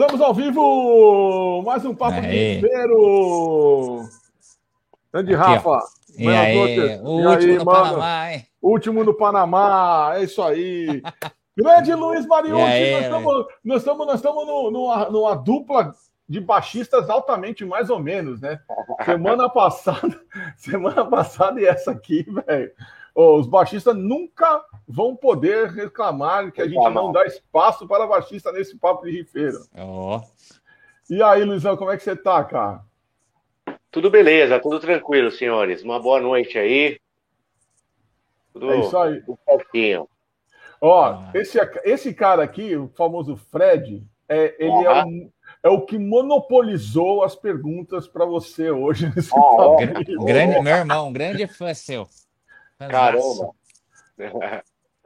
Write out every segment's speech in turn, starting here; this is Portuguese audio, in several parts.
Estamos ao vivo! Mais um Papo de Feiro! Grande Aqui, Rafa! E aí, e último aí, no mano? Panamá, hein? Último no Panamá, é isso aí! Grande Luiz Mariucci, nós estamos, nós estamos, nós estamos numa, numa dupla de baixistas altamente mais ou menos, né? Semana passada, semana passada e essa aqui, velho. Os baixistas nunca vão poder reclamar que a gente não dá espaço para baixista nesse papo de rifeiro. Oh. E aí, Luizão, como é que você tá, cara? Tudo beleza, tudo tranquilo, senhores. Uma boa noite aí. Tudo, é isso aí. Tudo certinho. Ó, ah. esse, esse cara aqui, o famoso Fred, é, ele é, um, é o que monopolizou as perguntas para você hoje. Nesse oh, grande, meu irmão, um grande fã seu. Caramba.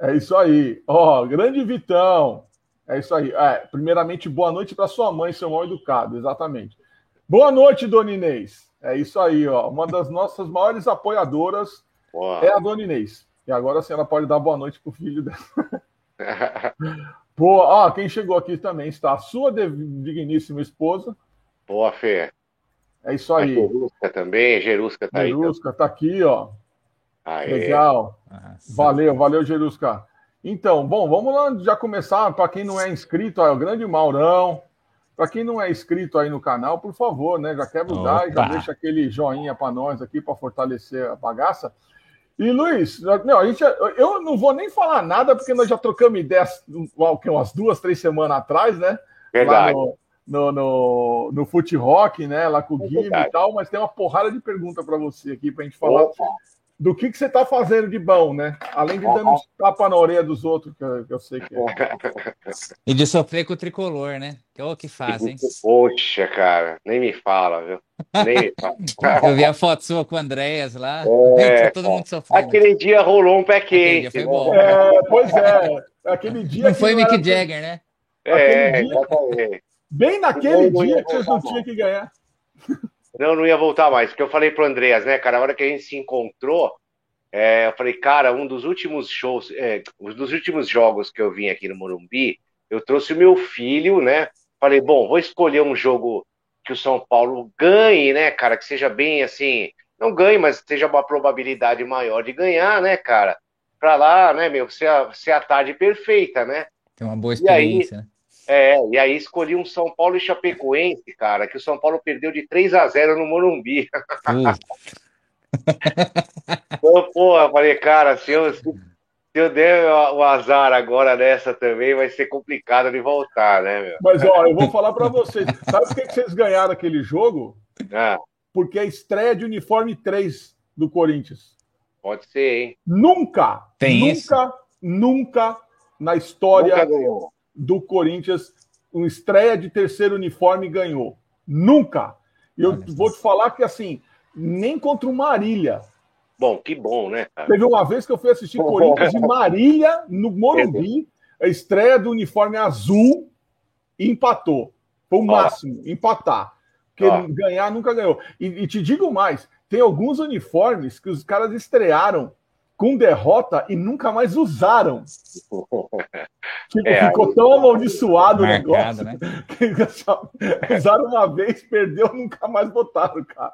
É isso aí. Ó, grande Vitão. É isso aí. É, primeiramente, boa noite para sua mãe, seu mal educado, exatamente. Boa noite, Dona Inês. É isso aí, ó. Uma das nossas maiores apoiadoras Boa. é a Dona Inês. E agora a senhora pode dar boa noite pro filho dela. Pô, ó, quem chegou aqui também está a sua digníssima esposa. Boa, Fê. É isso aí. A Jerusca também, Jerusca tá Jerusca aí. Jerusca tá aqui, ó. Aê. Legal. valeu, valeu, Jerusca. Então, bom, vamos lá já começar. Para quem não é inscrito, ó, é o grande Maurão. Para quem não é inscrito aí no canal, por favor, né? Já quebra o like, já deixa aquele joinha para nós aqui para fortalecer a bagaça. E Luiz, não, a gente, eu não vou nem falar nada, porque nós já trocamos ideias umas duas, três semanas atrás, né? Verdade. Lá no, no, no, no Foot Rock, né? Lá com o Guilherme e tal, mas tem uma porrada de pergunta para você aqui para a gente falar. Opa do que, que você está fazendo de bom, né? Além de dando uns tapa na orelha dos outros, que eu, que eu sei que é. E de sofrer com o tricolor, né? Que é o que faz, hein? Poxa, cara, nem me fala, viu? Nem me fala. eu vi a foto sua com o Andréas lá. É, todo mundo sofrendo. Aquele dia rolou um pé quente. Foi né? bom. É, pois é. Aquele dia. Não foi Mick era... Jagger, né? É, dia... Bem naquele dia que vocês não tinham que ganhar. Não, não ia voltar mais, porque eu falei pro Andreas, né, cara, a hora que a gente se encontrou, é, eu falei, cara, um dos últimos shows, é, um dos últimos jogos que eu vim aqui no Morumbi, eu trouxe o meu filho, né? Falei, bom, vou escolher um jogo que o São Paulo ganhe, né, cara, que seja bem assim, não ganhe, mas seja uma probabilidade maior de ganhar, né, cara? Pra lá, né, meu, ser a, ser a tarde perfeita, né? Tem uma boa experiência, né? É, e aí escolhi um São Paulo e Chapecoense, cara, que o São Paulo perdeu de 3 a 0 no Morumbi. então, pô, eu falei, cara, se eu, se eu der o azar agora nessa também, vai ser complicado de voltar, né, meu? Mas, ó, eu vou falar para vocês. Sabe por que, que vocês ganharam aquele jogo? Ah. Porque é a estreia de uniforme 3 do Corinthians. Pode ser, hein? Nunca, Tem nunca, isso? nunca na história nunca do Corinthians, uma estreia de terceiro uniforme ganhou. Nunca. Eu vou te falar que assim, nem contra o Marília. Bom, que bom, né? Cara? Teve uma vez que eu fui assistir Corinthians e Marília no Morumbi, a estreia do uniforme azul e empatou. Foi o máximo, empatar. Porque ganhar nunca ganhou. E, e te digo mais: tem alguns uniformes que os caras estrearam com derrota e nunca mais usaram. Tipo, é, ficou aí... tão amaldiçoado Marcado, o negócio né? que usaram uma vez, perdeu, nunca mais botaram, cara.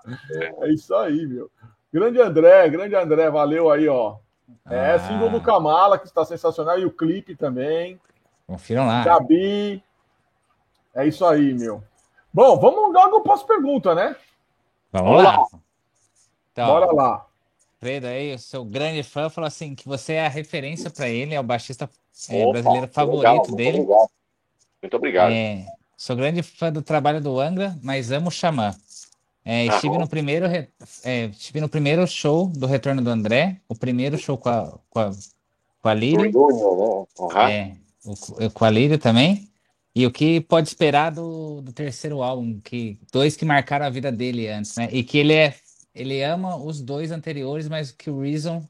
É isso aí, meu. Grande André, grande André, valeu aí, ó. É, ah. símbolo do Kamala, que está sensacional, e o clipe também. Confiram lá. Gabi. É isso aí, meu. Bom, vamos logo para as perguntas, né? Vamos, lá. lá. Então, Bora lá. Fredo aí, seu grande fã, falou assim que você é a referência para ele, é o baixista é, Opa, brasileiro favorito legal, dele. Muito obrigado. Muito obrigado. É, sou grande fã do trabalho do Angra, mas amo o Xamã. É, ah, estive, no primeiro, é, estive no primeiro show do Retorno do André, o primeiro show com a, com a, com a Lírio. Uhum. É, o, com a Lírio também. E o que pode esperar do, do terceiro álbum, que dois que marcaram a vida dele antes, né? E que ele é ele ama os dois anteriores, mas que o Reason,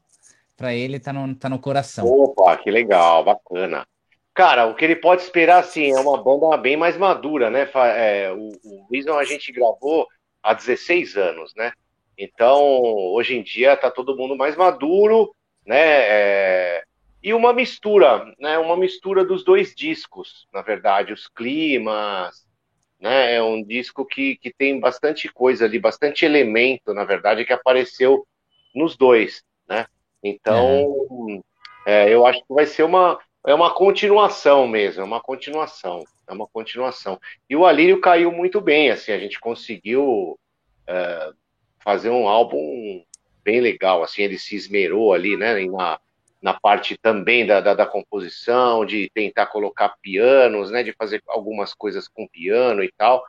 para ele, tá no, tá no coração. Opa, que legal, bacana. Cara, o que ele pode esperar, assim, é uma banda bem mais madura, né? É, o, o Reason a gente gravou há 16 anos, né? Então, hoje em dia, tá todo mundo mais maduro, né? É, e uma mistura, né? Uma mistura dos dois discos, na verdade, os climas, né? É um disco que, que tem bastante coisa ali, bastante elemento, na verdade, que apareceu nos dois, né? Então, é. É, eu acho que vai ser uma, é uma continuação mesmo, é uma continuação, é uma continuação. E o Alírio caiu muito bem, assim, a gente conseguiu é, fazer um álbum bem legal, assim, ele se esmerou ali, né, na, na parte também da, da, da, composição, de tentar colocar pianos, né, de fazer algumas coisas com piano e tal,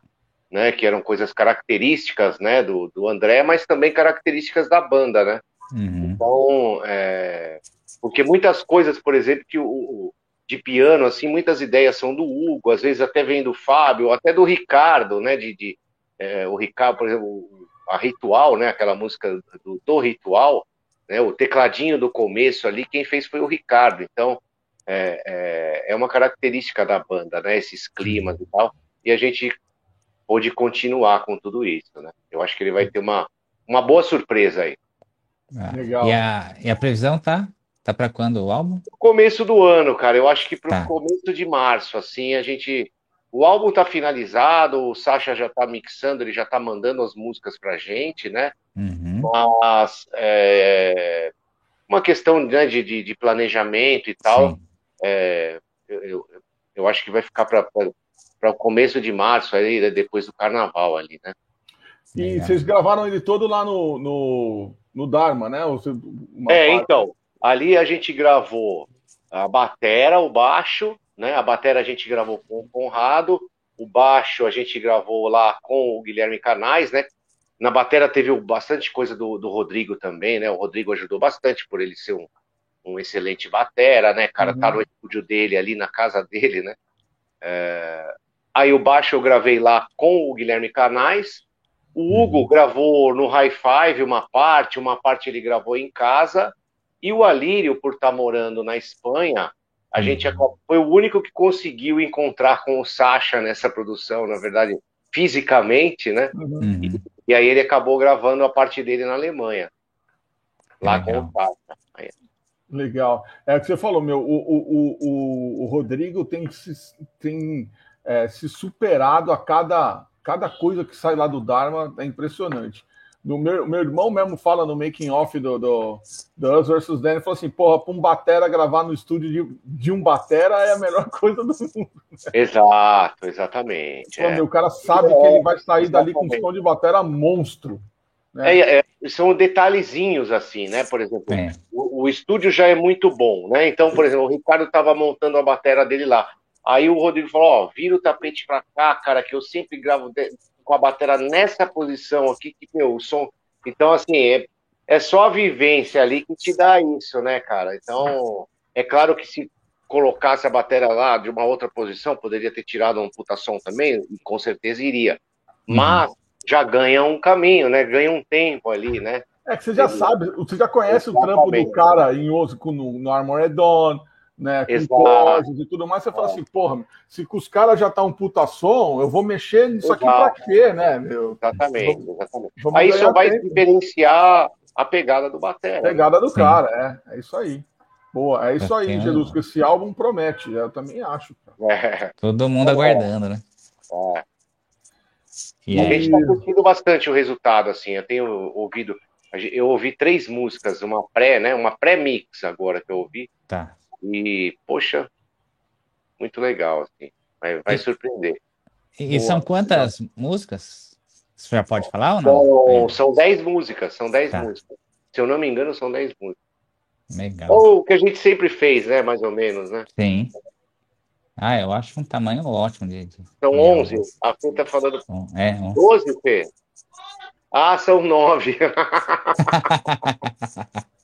né, que eram coisas características, né, do, do André, mas também características da banda, né. Uhum. Então, é, porque muitas coisas, por exemplo, que o, de piano, assim, muitas ideias são do Hugo, às vezes até vem do Fábio, até do Ricardo, né, de, de é, o Ricardo, por exemplo, a Ritual, né, aquela música do, do Ritual, né, o tecladinho do começo ali, quem fez foi o Ricardo. Então, é, é, é, uma característica da banda, né, esses climas e tal, e a gente pôde continuar com tudo isso, né. Eu acho que ele vai ter uma, uma boa surpresa aí. Ah, Legal. E a, e a previsão tá? Tá para quando o álbum? Começo do ano, cara. Eu acho que para o tá. começo de março, assim, a gente o álbum está finalizado, o Sasha já está mixando, ele já está mandando as músicas para gente, né? Uhum. Mas é, uma questão né, de, de, de, planejamento e tal, é, eu, eu, acho que vai ficar para o começo de março, aí, né, depois do carnaval ali, né? E é. vocês gravaram ele todo lá no, no, no Dharma, né? é, parte... então, ali a gente gravou a batera, o baixo, né? A bateria a gente gravou com o Conrado, o baixo a gente gravou lá com o Guilherme Canais, né? Na bateria teve bastante coisa do, do Rodrigo também, né? O Rodrigo ajudou bastante por ele ser um, um excelente batera, né? Cara, uhum. tá no estúdio dele ali na casa dele, né? É... Aí o baixo eu gravei lá com o Guilherme Canais. O Hugo uhum. gravou no High Five uma parte, uma parte ele gravou em casa. E o Alírio, por estar tá morando na Espanha, a uhum. gente foi o único que conseguiu encontrar com o Sasha nessa produção, na verdade, fisicamente, né? Uhum. E, aí ele acabou gravando a parte dele na Alemanha, lá Legal. com o Sasha. Legal. É o que você falou, meu. O, o, o, o Rodrigo tem, se, tem é, se superado a cada, cada coisa que sai lá do Dharma, é impressionante. No meu, meu irmão mesmo fala no making off do, do, do Us vs. Danny, falou assim, porra, para um batera gravar no estúdio de, de um batera é a melhor coisa do mundo. Exato, exatamente. Pô, é. Meu, o cara sabe é, que ele vai sair dali com um som de batera monstro. Né? É, é, são detalhezinhos assim, né? Por exemplo, é. o, o, estúdio já é muito bom, né? Então, por exemplo, o Ricardo estava montando a batera dele lá. Aí o Rodrigo falou, ó, vira o tapete para cá, cara, que eu sempre gravo com a bateria nessa posição aqui, que meu, o som. Então, assim, é, é só a vivência ali que te dá isso, né, cara? Então, é claro que se colocasse a bateria lá de uma outra posição, poderia ter tirado um puta som também, e com certeza iria. Uhum. Mas já ganha um caminho, né? Ganha um tempo ali, né? É que você já sabe, você já conhece Exatamente. o trampo do cara em outro, no, no Armored Dawn, né, com e tudo mais, você fala assim, porra, se os caras já tá um puta som, eu vou mexer nisso Exato. aqui pra quê, né, meu? Exatamente, exatamente. Aí só vai tempo. diferenciar a pegada do batera. Pegada do Sim. cara, é, é isso aí. Boa, é isso aí, Jesus, que esse álbum promete, eu também acho. É. Todo mundo aguardando, né? É. E a gente tá curtindo bastante o resultado, assim, eu tenho ouvido, eu ouvi três músicas, uma pré, né, uma pré-mix agora que eu ouvi. Tá. E, poxa, muito legal, assim. Vai, vai surpreender. E, são quantas músicas? Você já pode falar ou não? São, são dez músicas, são dez tá. músicas. Se eu não me engano, são dez músicas. Legal. Ou o que a gente sempre fez, né? Mais ou menos, né? Sim. Ah, eu acho um tamanho ótimo de. de são onze. A Fê tá falando. É, 12, Fê? Ah, são nove.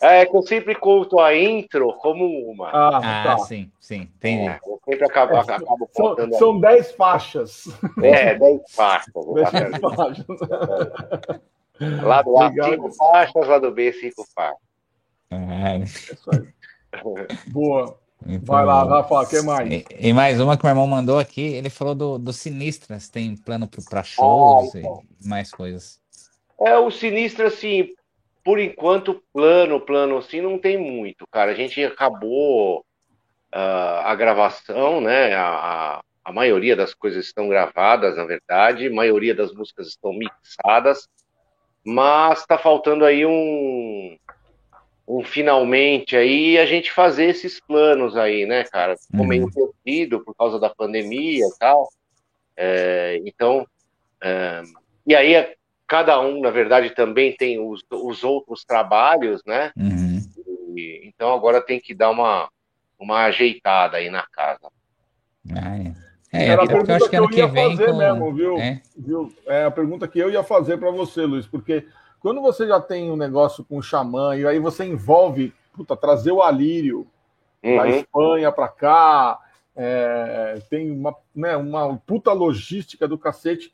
é que eu sempre conto a intro como uma. Ah, ah tá. sim, sim, entendi. É, eu sempre acabo, é, acabo contando. São 10 faixas. É, 10 faixas. Dez faixas. Lado A, 5 faixas, lado B, 5 faixas. É. isso aí. Boa. Então, Vai lá, Rafa, o que mais? E, e, mais uma que o meu irmão mandou aqui, ele falou do, do Sinistras, tem plano para shows ah, então. e mais coisas. É, o Sinistro, assim, por enquanto, plano, plano assim, não tem muito, cara. A gente acabou uh, a gravação, né? A, a maioria das coisas estão gravadas, na verdade, a maioria das músicas estão mixadas, mas está faltando aí um, um finalmente aí a gente fazer esses planos aí, né, cara? Ficou meio perdido por causa da pandemia e tal. É, então, é, e aí cada um, na verdade, também tem os, os outros trabalhos, né? Uhum. E, então agora tem que dar uma, uma ajeitada aí na casa. Ah, é. É, Era a pergunta que, que eu ia fazer com... mesmo, viu? É? viu? É a pergunta que eu ia fazer para você, Luiz, porque quando você já tem um negócio com o xamã e aí você envolve, puta, trazer o Alírio uhum. da Espanha para cá, é, tem uma, né, uma puta logística do cacete.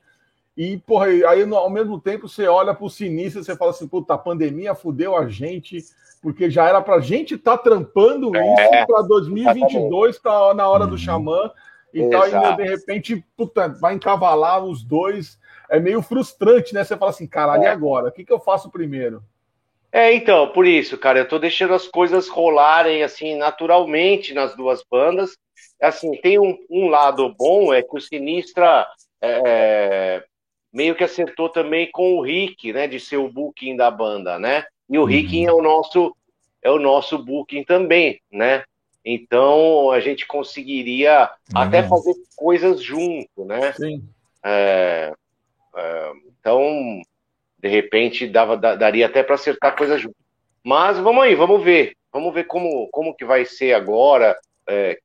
E, porra, aí ao mesmo tempo você olha para o sinistro e você fala assim, puta, a pandemia fudeu a gente, porque já era para a gente estar tá trampando é, isso para 2022, tá na hora do uhum. xamã, e tal, e de repente, puta, vai encavalar os dois é meio frustrante, né? Você fala assim, caralho, é. e agora? O que, que eu faço primeiro? É, então, por isso, cara, eu tô deixando as coisas rolarem, assim, naturalmente nas duas bandas. Assim, tem um, um lado bom, é que o Sinistra é, meio que acertou também com o Rick, né, de ser o booking da banda, né? E o uhum. Rick é o nosso é o nosso booking também, né? Então a gente conseguiria uhum. até fazer coisas junto, né? Sim. É, é, então, de repente, dava, daria até para acertar coisa junto. Mas vamos aí, vamos ver. Vamos ver como, como que vai ser agora, é,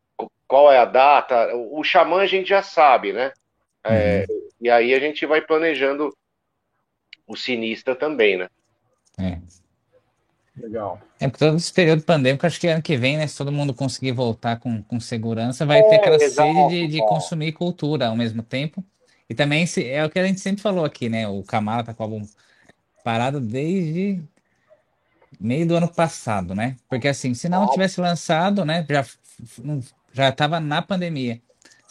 qual é a data. O, o Xamã a gente já sabe, né? É, uhum. E aí a gente vai planejando o Sinistra também, né? É. Legal. É porque todo esse período pandêmico, acho que ano que vem, né? Se todo mundo conseguir voltar com, com segurança, vai é, ter aquela sede de, de consumir cultura ao mesmo tempo. E também se, é o que a gente sempre falou aqui, né? O Camara tá com o álbum parado desde meio do ano passado, né? Porque assim, se não tivesse lançado, né? Já, já tava na pandemia.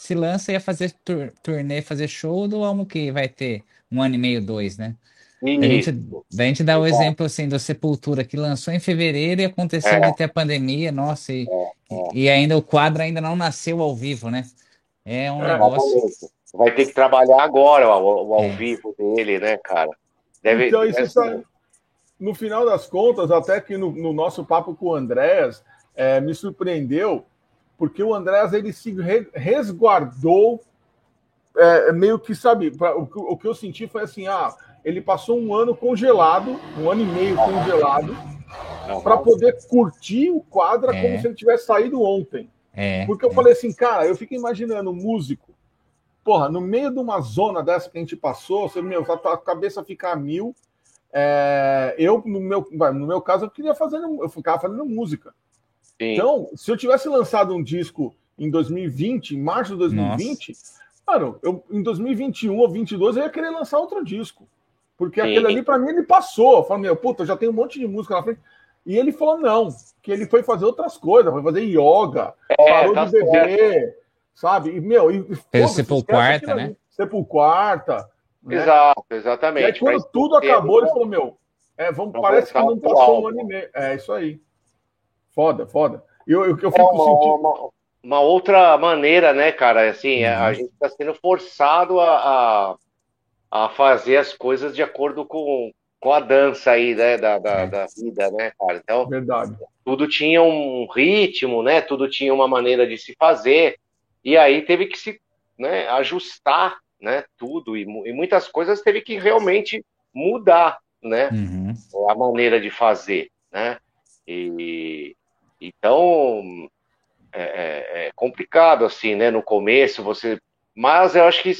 Se lança, ia fazer tur turnê, fazer show do álbum que vai ter um ano e meio, dois, né? A gente, a gente dá o exemplo assim do Sepultura, que lançou em fevereiro e aconteceu é. de ter a pandemia, nossa, e, é, é. e ainda o quadro ainda não nasceu ao vivo, né? É um é, negócio vai ter que trabalhar agora o, o ao é. vivo dele, né, cara? Deve, então, isso está, no final das contas, até que no, no nosso papo com o Andréas, é, me surpreendeu, porque o Andréas ele se resguardou, é, meio que, sabe, pra, o, o, que eu senti foi assim: ah, ele passou um ano congelado, um ano e meio congelado, para poder curtir o quadra é. como se ele tivesse saído ontem. É, porque eu é. falei assim, cara, eu fico imaginando músico porra, no meio de uma zona dessa que a gente passou, você, meu, a cabeça fica a mil. É, eu, no meu, no meu caso, eu queria fazer, eu ficava fazendo música. Sim. Então, se eu tivesse lançado um disco em 2020, em março de 2020, Nossa. mano, eu, em 2021 ou 2022 eu ia querer lançar outro disco. Porque Sim. aquele ali, para mim, ele passou. Eu falei, meu, puta, já tem um monte de música na frente. E ele falou, não, que ele foi fazer outras coisas, foi fazer yoga, é, parou tá de beber. Certo sabe? E, meu, e, Fez Sepulquarta, né? Sepulquarta. Né? Exato, exatamente. E aí, quando Mas tudo acabou, ele falou, meu, é, vamos, parece que não passou um ano e meio. É isso aí. Foda, foda. Eu, eu, eu fico é uma, sentindo... uma, uma, outra maneira, né, cara? Assim, uhum. a gente está sendo forçado a, a, a, fazer as coisas de acordo com, com a dança aí, né, da, da, é. da vida, né, cara? Então, Verdade. tudo tinha um ritmo, né? Tudo tinha uma maneira de se fazer. E aí teve que se né, ajustar né, tudo, e, e, muitas coisas teve que realmente mudar né, uhum. a maneira de fazer. Né? E, então é, é, é, complicado assim, né? No começo você. Mas eu acho que,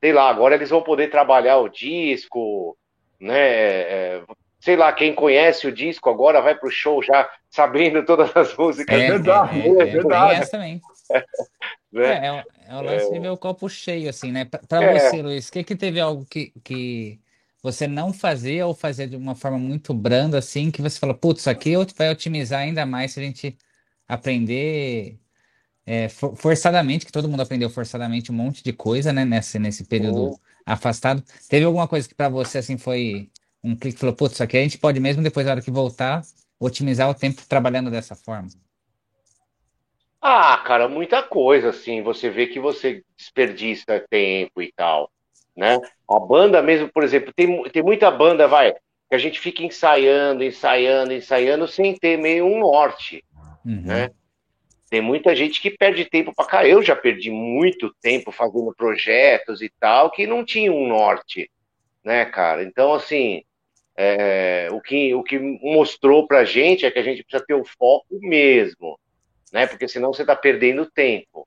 sei lá, agora eles vão poder trabalhar o disco, né? É, sei lá, quem conhece o disco agora vai pro show já sabendo todas as músicas. É, verdade, é, é, é verdade. também. né? É, é, o lance de ver o copo cheio, assim, né? Para você, Luiz, que que teve algo que, que você não fazia ou fazia de uma forma muito branda, assim, que você fala, putz, isso aqui vai otimizar ainda mais se a gente aprender é, forçadamente, que todo mundo aprendeu forçadamente um monte de coisa, né, nesse, nesse período uhum. afastado. Teve alguma coisa que para você, assim, foi um clique falou, putz, isso aqui a gente pode mesmo depois, na hora que voltar, otimizar o tempo trabalhando dessa forma. Ah, cara, muita coisa, assim. Você vê que você desperdiça tempo e tal, né? A banda mesmo, por exemplo, tem, tem muita banda, vai, que a gente fica ensaiando, ensaiando, ensaiando, sem ter meio um norte, uhum. né? Tem muita gente que perde tempo para cá. Eu já perdi muito tempo fazendo projetos e tal, que não tinha um norte, né, cara? Então, assim, é, o, que, o que mostrou pra gente é que a gente precisa ter o foco mesmo, né? Porque senão você está perdendo tempo,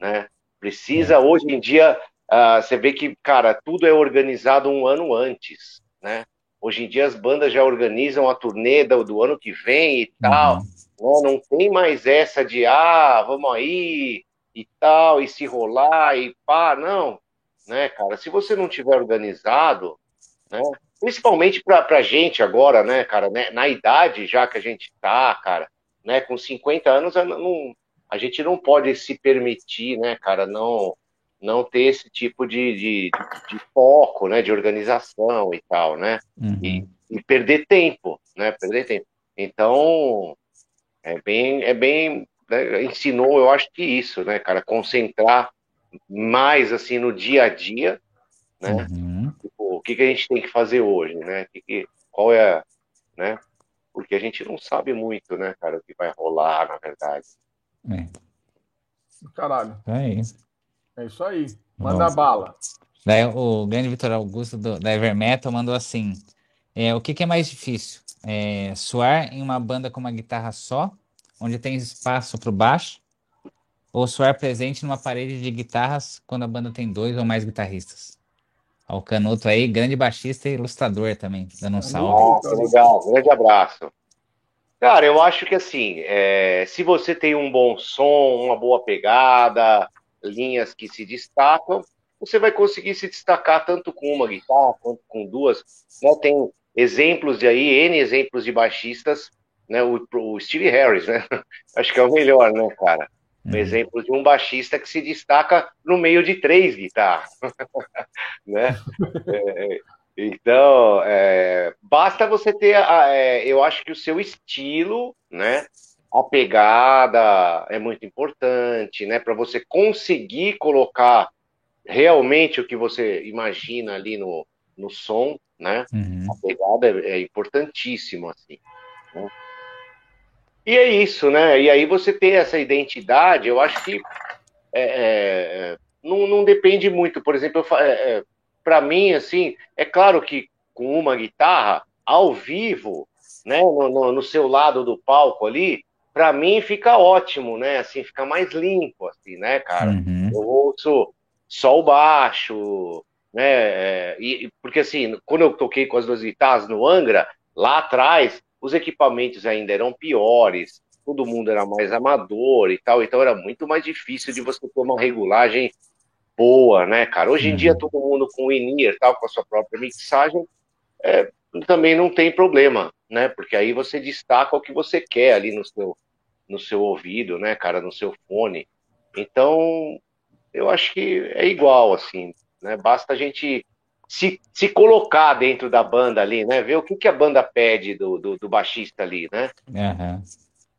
né? Precisa, é. hoje em dia, uh, você vê que, cara, tudo é organizado um ano antes, né? Hoje em dia as bandas já organizam a turnê do, do ano que vem e tal, uhum. né? Não tem mais essa de, ah, vamos aí e tal, e se rolar e pá, não, né, cara? Se você não tiver organizado, né? Principalmente para a gente agora, né, cara, né, na idade já que a gente tá, cara, né? Com 50 anos, não, a gente não pode se permitir, né, cara, não não ter esse tipo de, de, de foco, né, de organização e tal, né, uhum. e, e, perder tempo, né, perder tempo. Então, é bem, é bem, né, ensinou, eu acho que isso, né, cara, concentrar mais, assim, no dia a dia, né, uhum. tipo, o que, que a gente tem que fazer hoje, né, que, que, qual é, né, porque a gente não sabe muito, né, cara, o que vai rolar, na verdade. É. Caralho. É isso. É isso aí. Manda Nossa. bala. Daí, o grande Vitor Augusto do, da Evermetal mandou assim: é, o que, que é mais difícil? É, suar em uma banda com uma guitarra só, onde tem espaço para o baixo, ou suar presente numa parede de guitarras quando a banda tem dois ou mais guitarristas? Ao Canuto aí, grande baixista e ilustrador também, dando um salve. Nossa, legal, grande abraço. Cara, eu acho que assim, é, se você tem um bom som, uma boa pegada, linhas que se destacam, você vai conseguir se destacar tanto com uma guitarra quanto com duas. Né? Tem exemplos de aí, N exemplos de baixistas, né? O, o Steve Harris, né? Acho que é o melhor, né, cara? Um uhum. exemplo de um baixista que se destaca no meio de três guitarras, né? É, então, é, basta você ter, a, é, eu acho que o seu estilo, né? A pegada é muito importante, né? Para você conseguir colocar realmente o que você imagina ali no, no som, né? Uhum. A pegada é, é importantíssimo, assim. Né? E é isso, né? E aí você ter essa identidade, eu acho que é, é, não, não, depende muito. Por exemplo, é, é para mim, assim, é claro que com uma guitarra, ao vivo, né, no, no, no seu lado do palco ali, para mim fica ótimo, né? Assim, fica mais limpo, assim, né, cara? Uhum. Eu ouço só o baixo, né? É, e, porque assim, quando eu toquei com as duas guitarras no Angra, lá atrás, os equipamentos ainda eram piores, todo mundo era mais amador e tal, então era muito mais difícil de você ter uma regulagem boa, né, cara? Hoje em dia uhum. todo mundo com o in tal, com a sua própria mixagem, é, também não tem problema, né? Porque aí você destaca o que você quer ali no seu, no seu ouvido, né, cara, no seu fone. Então, eu acho que é igual, assim, né? Basta a gente se, se colocar dentro da banda ali, né? Ver o que, que a banda pede do, do, do baixista ali, né? Uhum.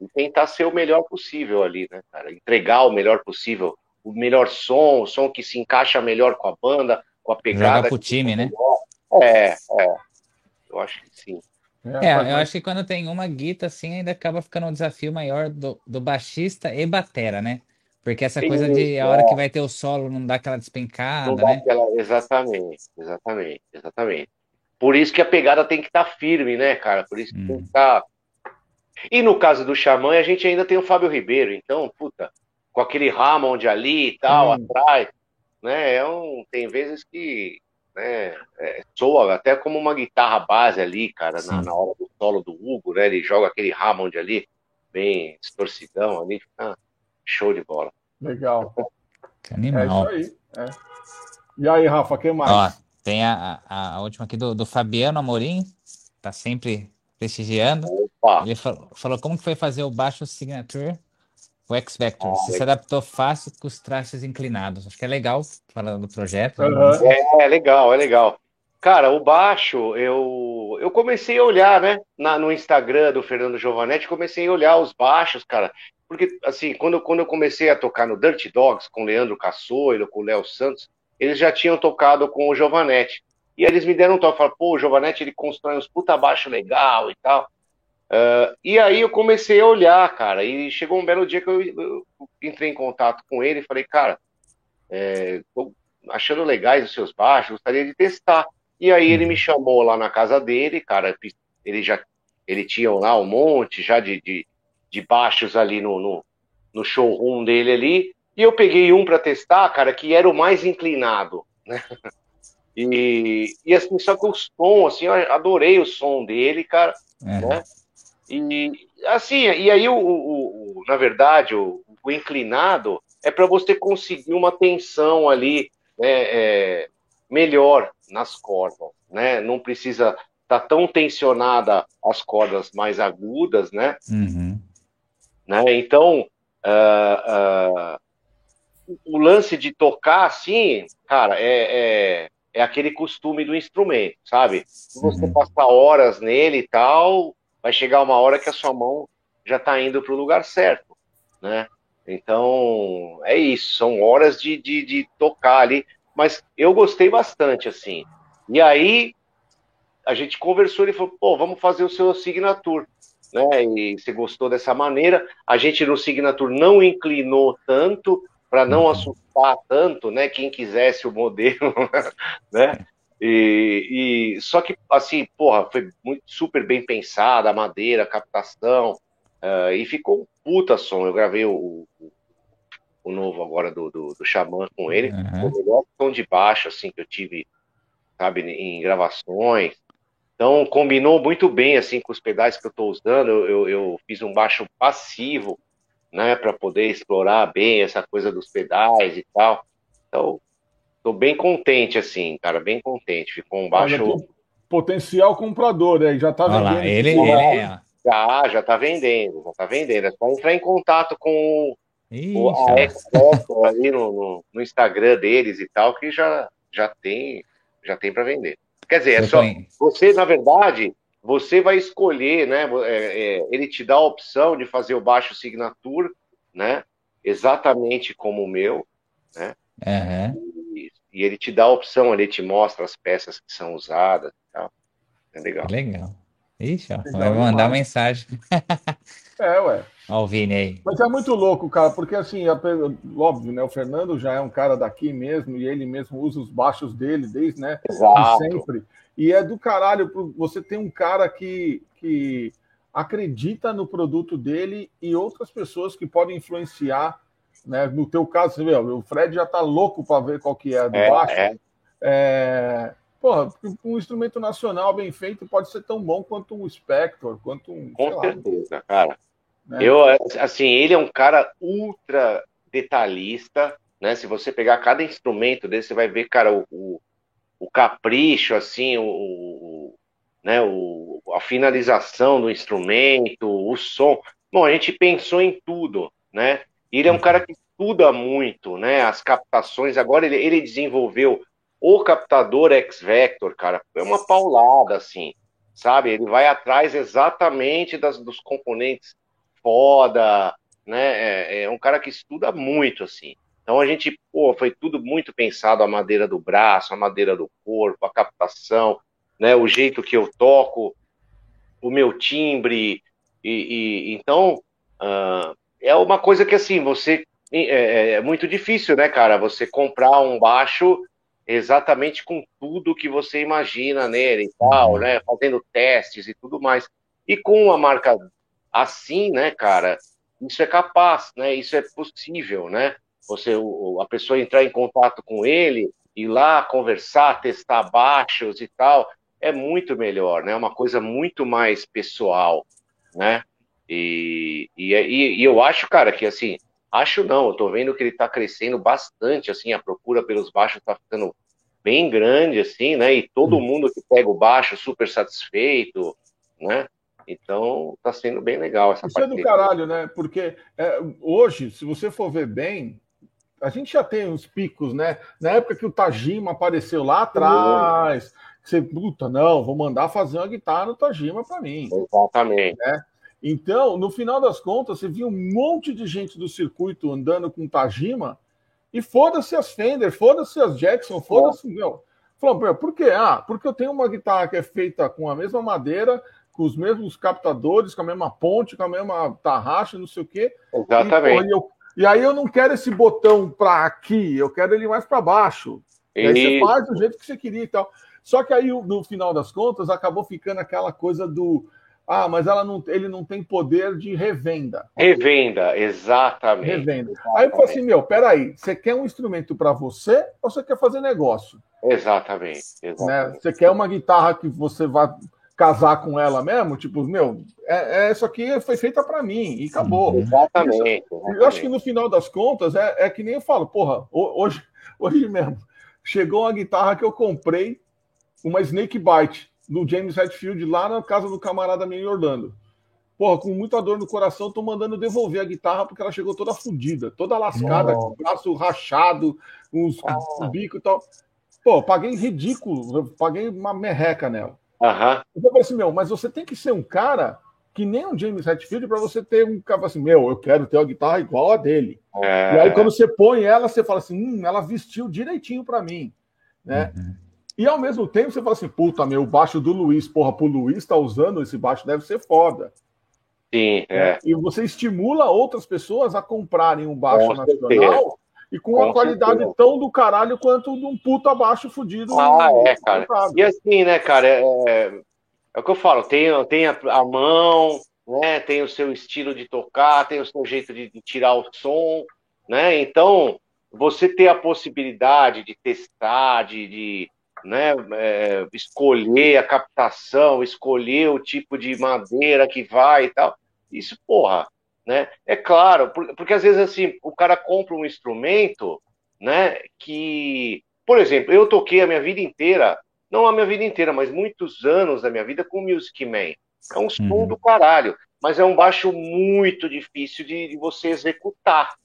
E tentar ser o melhor possível ali, né, cara? Entregar o melhor possível, o melhor som, o som que se encaixa melhor com a banda, com a pegada. Jogar pro time, né? É, é. Eu acho que sim. É, é eu acho que quando tem uma guita assim, ainda acaba ficando um desafio maior do, do baixista e batera, né? Porque essa coisa de a hora é. que vai ter o solo não dá aquela despencada, não né? Aquela... Exatamente, exatamente, exatamente. Por isso que a pegada tem que estar tá firme, né, cara? Por isso que hum. tem que estar. Tá... E no caso do Xamã, a gente ainda tem o Fábio Ribeiro, então, puta, com aquele Hammond ali e tal, hum. atrás, né? É um... Tem vezes que né, é, soa até como uma guitarra base ali, cara, na, na, hora do solo do Hugo, né? Ele joga aquele Hammond ali, bem distorcidão ali, fica Show de bola. Legal. Que animal. É isso aí. É. E aí, Rafa, quem mais? Ó, tem a, a, a, última aqui do, do Fabiano Amorim, tá sempre prestigiando. Opa. Ele falou, falou como que foi fazer o baixo signature o X Vector. Ah, Você se adaptou fácil com os trastes inclinados. Acho que é legal falando do projeto. Uhum. É, é legal, é legal. Cara, o baixo, eu, eu comecei a olhar, né? Na, no Instagram do Fernando Giovanetti, comecei a olhar os baixos, cara. porque, assim, quando, quando eu comecei a tocar no Dirty Dogs, com o Leandro Cassoilo, com o Léo Santos, eles já tinham tocado com o Giovanetti. E aí eles me deram um toque, falaram, pô, o Giovanetti, ele constrói uns puta baixo legal e tal. Uh, e aí eu comecei a olhar, cara, e chegou um belo dia que eu, eu entrei em contato com ele e falei, cara, é, tô achando legais os seus baixos, gostaria de testar. E aí ele me chamou lá na casa dele, cara, ele já ele tinha lá um monte já de, de, de baixos ali no, no, no showroom dele ali, e eu peguei um para testar, cara, que era o mais inclinado, né? E, e assim, só que o som, assim, eu adorei o som dele, cara, é. né? E assim, e aí o, o, o na verdade, o, o, inclinado é para você conseguir uma tensão ali né, é, melhor nas cordas, né? Não precisa estar tá tão tensionada as cordas mais agudas, né? Uhum. né? Então, uh, uh, o lance de tocar assim, cara, é, é, é, aquele costume do instrumento, sabe? Se você uhum. passar horas nele e tal, vai chegar uma hora que a sua mão já está indo para o lugar certo, né? Então, é isso, são horas de, de, de tocar ali, mas eu gostei bastante, assim. E aí, a gente conversou, ele falou, pô, vamos fazer o seu Signature, né? E você gostou dessa maneira. A gente no Signature não inclinou tanto para não uhum. assustar tanto, né? Quem quisesse o modelo, né? E, e, só que assim, porra, foi muito super bem pensada a madeira, a captação, uh, e ficou um puta som. Eu gravei o, o, o novo agora do, do, do Xamã com ele, uhum. o melhor som de baixo assim que eu tive, sabe, em gravações. Então combinou muito bem assim com os pedais que eu estou usando. Eu, eu, eu, fiz um baixo passivo, né, para poder explorar bem essa coisa dos pedais e tal. Então estou bem contente assim, cara, bem contente. Ficou um baixo potencial comprador aí, já está vendendo. Lá, ele, ele é... Já, já está vendendo, já está vendendo. É só entrar em contato com Ixi, o a ali no, no, no, Instagram deles e tal, que já, já tem, já tem para vender. Quer dizer, é só. Você, na verdade, você vai escolher, né? É, é, ele te dá a opção de fazer o baixo signature, né? Exatamente como o meu, né? Uhum. E, ele te dá a opção, ele te mostra as peças que são usadas e tal. É legal. Legal. Ixi, ó, vai mandar mensagem. É, ué. Olha o Vini aí. Mas é muito louco, cara, porque assim, óbvio, né? O Fernando já é um cara daqui mesmo, e ele mesmo usa os baixos dele desde, né? Exato. De sempre. E é do caralho, você tem um cara que, que acredita no produto dele e outras pessoas que podem influenciar, né? No teu caso, você vê, o Fred já tá louco para ver qual que é do é, baixo. É. É... Porra, um instrumento nacional bem feito pode ser tão bom quanto um Spector, quanto um. Com certeza, lá, cara. Né? Eu, assim, ele é um cara ultra detalhista, né? Se você pegar cada instrumento dele, você vai ver, cara, o, o, o capricho, assim, o, o, né, o, a finalização do instrumento, o som. Bom, a gente pensou em tudo, né? Ele é um cara que estuda muito, né? As captações. Agora ele, ele desenvolveu o captador X-Vector, cara. É uma paulada, assim, sabe? Ele vai atrás exatamente das, dos componentes foda, né? É, é, um cara que estuda muito, assim. Então a gente, pô, foi tudo muito pensado, a madeira do braço, a madeira do corpo, a captação, né? O jeito que eu toco, o meu timbre, e, e então uh, é uma coisa que assim, você é, é, é, muito difícil, né, cara? Você comprar um baixo exatamente com tudo que você imagina nele e tal, uhum. né? Fazendo testes e tudo mais. E com uma marca assim, né, cara, isso é capaz, né? Isso é possível, né? Você, a pessoa entrar em contato com ele, ir lá conversar, testar baixos e tal, é muito melhor, né? É uma coisa muito mais pessoal, né? E, e, e, eu acho, cara, que assim, acho não, eu tô vendo que ele tá crescendo bastante, assim, a procura pelos baixos tá ficando bem grande, assim, né? E todo hum. mundo que pega o baixo super satisfeito, né? Então, está sendo bem legal essa Isso é do caralho, né? Porque é, hoje, se você for ver bem, a gente já tem uns picos, né? Na época que o Tajima apareceu lá atrás, você, puta, não, vou mandar fazer uma guitarra no Tajima para mim. Exatamente. Né? Então, no final das contas, você via um monte de gente do circuito andando com Tajima e foda-se as Fender, foda-se as Jackson, foda-se, meu. Falou, por quê? Ah, porque eu tenho uma guitarra que é feita com a mesma madeira, com os mesmos captadores, com a mesma ponte, com a mesma tarraxa, não sei o quê. Exatamente. E, eu, e aí eu não quero esse botão para aqui, eu quero ele mais para baixo. E aí você faz do jeito que você queria e tal. Só que aí, no final das contas, acabou ficando aquela coisa do. Ah, mas ela não, ele não tem poder de revenda. Revenda, exatamente. Revenda. Exatamente. Aí eu falei assim: meu, peraí, você quer um instrumento para você ou você quer fazer negócio? Exatamente. exatamente. Né? Você quer uma guitarra que você vai casar com ela mesmo? Tipo, meu, é, é isso aqui foi feita para mim e acabou. Exatamente, exatamente, Eu acho que no final das contas é, é que nem eu falo, porra, hoje, hoje mesmo chegou uma guitarra que eu comprei uma Snake Bite do James Hetfield lá na casa do camarada meu em Orlando. Porra, com muita dor no coração, tô mandando devolver a guitarra porque ela chegou toda fodida, toda lascada, com o braço rachado, com os ah. bico e tal. Pô, paguei ridículo, paguei uma merreca nela. Uhum. Eu falei assim, meu, mas você tem que ser um cara que nem o James Hetfield para você ter um cara assim, meu, eu quero ter uma guitarra igual a dele. É... E aí quando você põe ela, você fala assim, hum, ela vestiu direitinho para mim, né? Uhum. E ao mesmo tempo você fala assim, puta, meu, o baixo do Luiz, porra, pro Luiz tá usando esse baixo, deve ser foda. Sim, é. é. E você estimula outras pessoas a comprarem um baixo Com nacional certeza. e com, com uma qualidade certeza. tão do caralho quanto de um puta baixo fudido. Ah, é, cara. E assim, né, cara, é, é, é, o que eu falo, tem, tem a, a, mão, né, tem o seu estilo de tocar, tem o seu jeito de, de tirar o som, né, então você ter a possibilidade de testar, de, de né, é, escolher a captação, escolher o tipo de madeira que vai e tal. Isso, porra, né? É claro, porque, porque às vezes assim, o cara compra um instrumento, né, que, por exemplo, eu toquei a minha vida inteira, não a minha vida inteira, mas muitos anos da minha vida com Music Man. É um som uhum. do caralho, mas é um baixo muito difícil de, de você executar,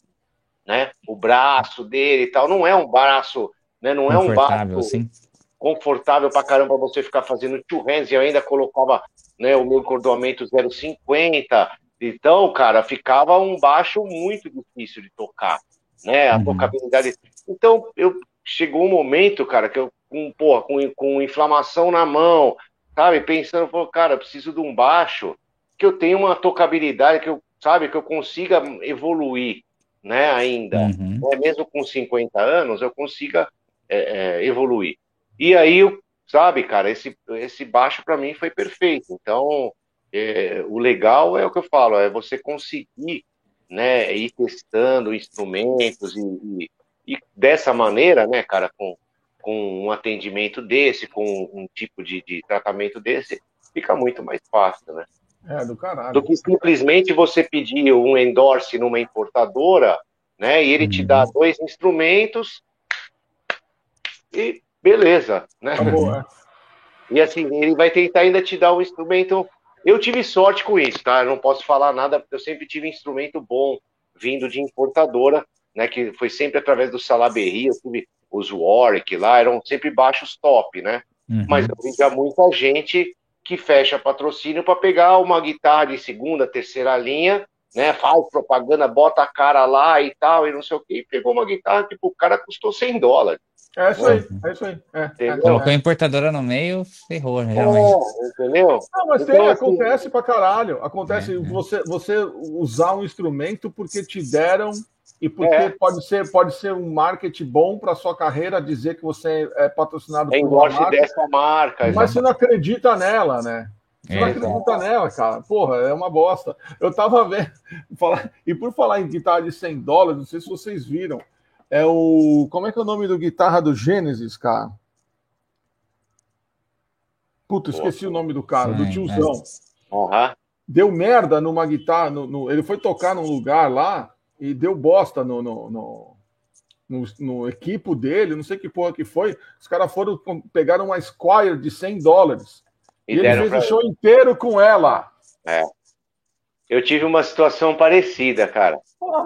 né? O braço dele e tal, não é um braço, né? Não é um baixo assim confortável pra caramba você ficar fazendo two hands, e eu ainda colocava né, o meu cordoamento 0,50. Então, cara, ficava um baixo muito difícil de tocar, né? A uhum. tocabilidade. Então, eu chegou um momento, cara, que eu com, porra, com, com inflamação na mão, sabe, pensando, pô, cara, preciso de um baixo que eu tenha uma tocabilidade que eu, sabe, que eu consiga evoluir, né, ainda, uhum. né, mesmo com 50 anos, eu consiga é, é, evoluir. E aí, sabe, cara, esse, esse baixo para mim foi perfeito. Então, é, o legal é o que eu falo, é você conseguir né, ir testando instrumentos e, e, e dessa maneira, né, cara, com, com um atendimento desse, com um tipo de, de tratamento desse, fica muito mais fácil, né? É, do caralho. Do que simplesmente você pedir um endorse numa importadora, né, e ele uhum. te dá uhum. dois instrumentos e beleza, né? Tá e assim, ele vai tentar ainda te dar um instrumento. Eu tive sorte com isso, tá? Eu não posso falar nada, porque eu sempre tive instrumento bom vindo de importadora, né? Que foi sempre através do Salaberry, eu tive os Warwick lá, eram sempre baixos top, né? Uhum. Mas eu vi já muita gente que fecha patrocínio para pegar uma guitarra de segunda, terceira linha, né? Faz propaganda, bota a cara lá e tal, e não sei o que, e pegou uma guitarra que o cara custou 100 dólares. É isso aí, é isso aí. É, é, Colocou a importadora no meio, ferrou, né? É, entendeu? Não, mas então, tem, assim, acontece pra caralho. Acontece é, é, você, você usar um instrumento porque te deram e porque é. pode, ser, pode ser um marketing bom para sua carreira dizer que você é patrocinado por uma marca. dessa marca. Mas exatamente. você não acredita nela, né? Você não acredita nela, cara. Porra, é uma bosta. Eu tava vendo. Falar, e por falar em guitarra de 100 dólares, não sei se vocês viram. É o. Como é que é o nome do guitarra do Gênesis, cara? Puta, esqueci o nome do cara, do tiozão. Uhum. Deu merda numa guitarra. No, no, ele foi tocar num lugar lá e deu bosta no, no, no, no, no equipo dele, não sei que porra que foi. Os caras foram, pegaram uma Squire de 100 dólares. E, e ele fez o show inteiro com ela. É. Eu tive uma situação parecida, cara. Pô,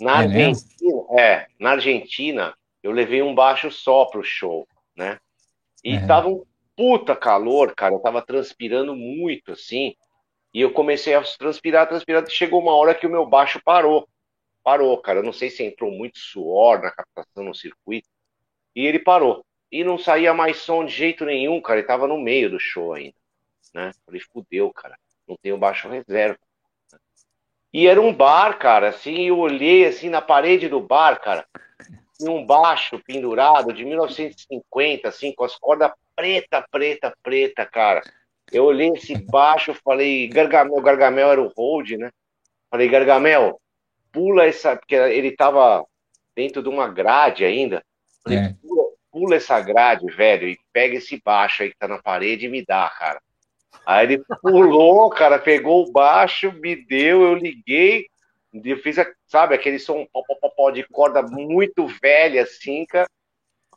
na é Argentina, é, na Argentina, eu levei um baixo só pro show, né? E é. tava um puta calor, cara. Eu tava transpirando muito, assim. E eu comecei a transpirar, transpirar, chegou uma hora que o meu baixo parou. Parou, cara. Eu não sei se entrou muito suor na captação no circuito. E ele parou. E não saía mais som de jeito nenhum, cara. Ele tava no meio do show ainda. Né? Falei, fudeu, cara. Não tenho baixo reserva. E era um bar, cara, assim, eu olhei assim na parede do bar, cara, tinha um baixo pendurado de 1950, assim, com as cordas preta, preta, preta, cara. Eu olhei esse baixo, falei, Gargamel, Gargamel era o hold, né? Falei, Gargamel, pula essa, porque ele tava dentro de uma grade ainda. Falei, é. Pula, essa grade, velho, e pega esse baixo aí que tá na parede e me dá, cara. Aí ele pulou, cara, pegou o baixo, me deu, eu liguei, eu fiz, sabe, aquele som pó, pó, pó, de corda muito velha, assim, cara.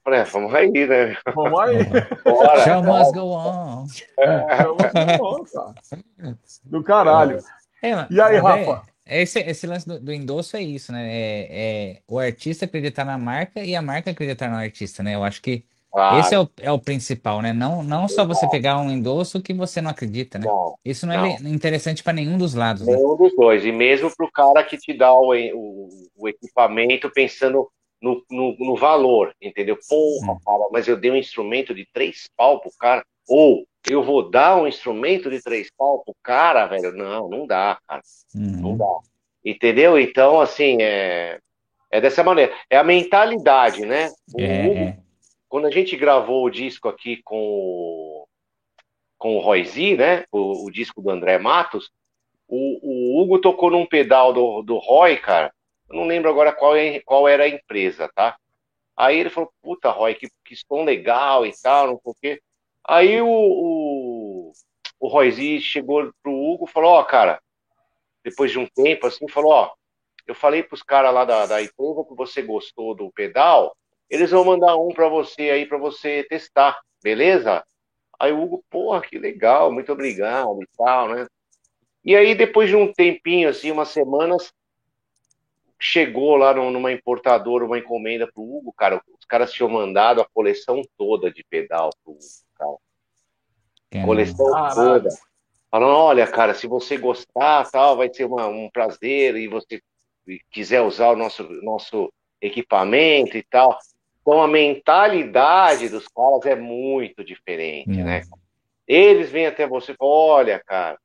Falei, é, vamos aí, né? Vamos aí. Bora, Show must go on. É, go on, cara. Do caralho. É, e aí, Rafa? Esse, esse lance do, do, endosso é isso, né? É, é, o artista acreditar na marca e a marca acreditar no artista, né? Eu acho que Claro. Esse é o, é o principal, né? Não, não só você pegar um endosso que você não acredita, né? Não, Isso não, não. é interessante para nenhum dos lados. Né? Nenhum né? dos dois. E mesmo para o cara que te dá o, o, o equipamento pensando no, no, no, valor, entendeu? Porra, cara, mas eu dei um instrumento de três pau pro cara. Ou eu vou dar um instrumento de três pau pro cara, velho? Não, não dá, cara. Uhum. Não dá. Entendeu? Então, assim, é, é dessa maneira. É a mentalidade, né? O é, Hugo, é. Quando a gente gravou o disco aqui com o, com o Roy Z, né? O, o disco do André Matos, o, o, Hugo tocou num pedal do, do Roy, cara. Eu não lembro agora qual, é, qual era a empresa, tá? Aí ele falou, puta, Roy, que, que som legal e tal, não sei o quê. Aí o, o, o Roy Z chegou pro Hugo e falou, ó, oh, cara, depois de um tempo assim, falou, ó, oh, eu falei pros caras lá da, da que você gostou do pedal, eles vão mandar um para você aí para você testar, beleza? Aí o Hugo, porra, que legal, muito obrigado e tal, né? E aí depois de um tempinho, assim, umas semanas, chegou lá numa importadora uma encomenda pro Hugo, cara. Os caras tinham mandado a coleção toda de pedal pro Hugo, cara. É, coleção Caralho. toda. Falando, olha, cara, se você gostar, tal, vai ser uma, um prazer e você quiser usar o nosso, nosso equipamento e tal. Então a mentalidade dos caras é muito diferente, é. né? Eles vêm até você e falam, olha, cara,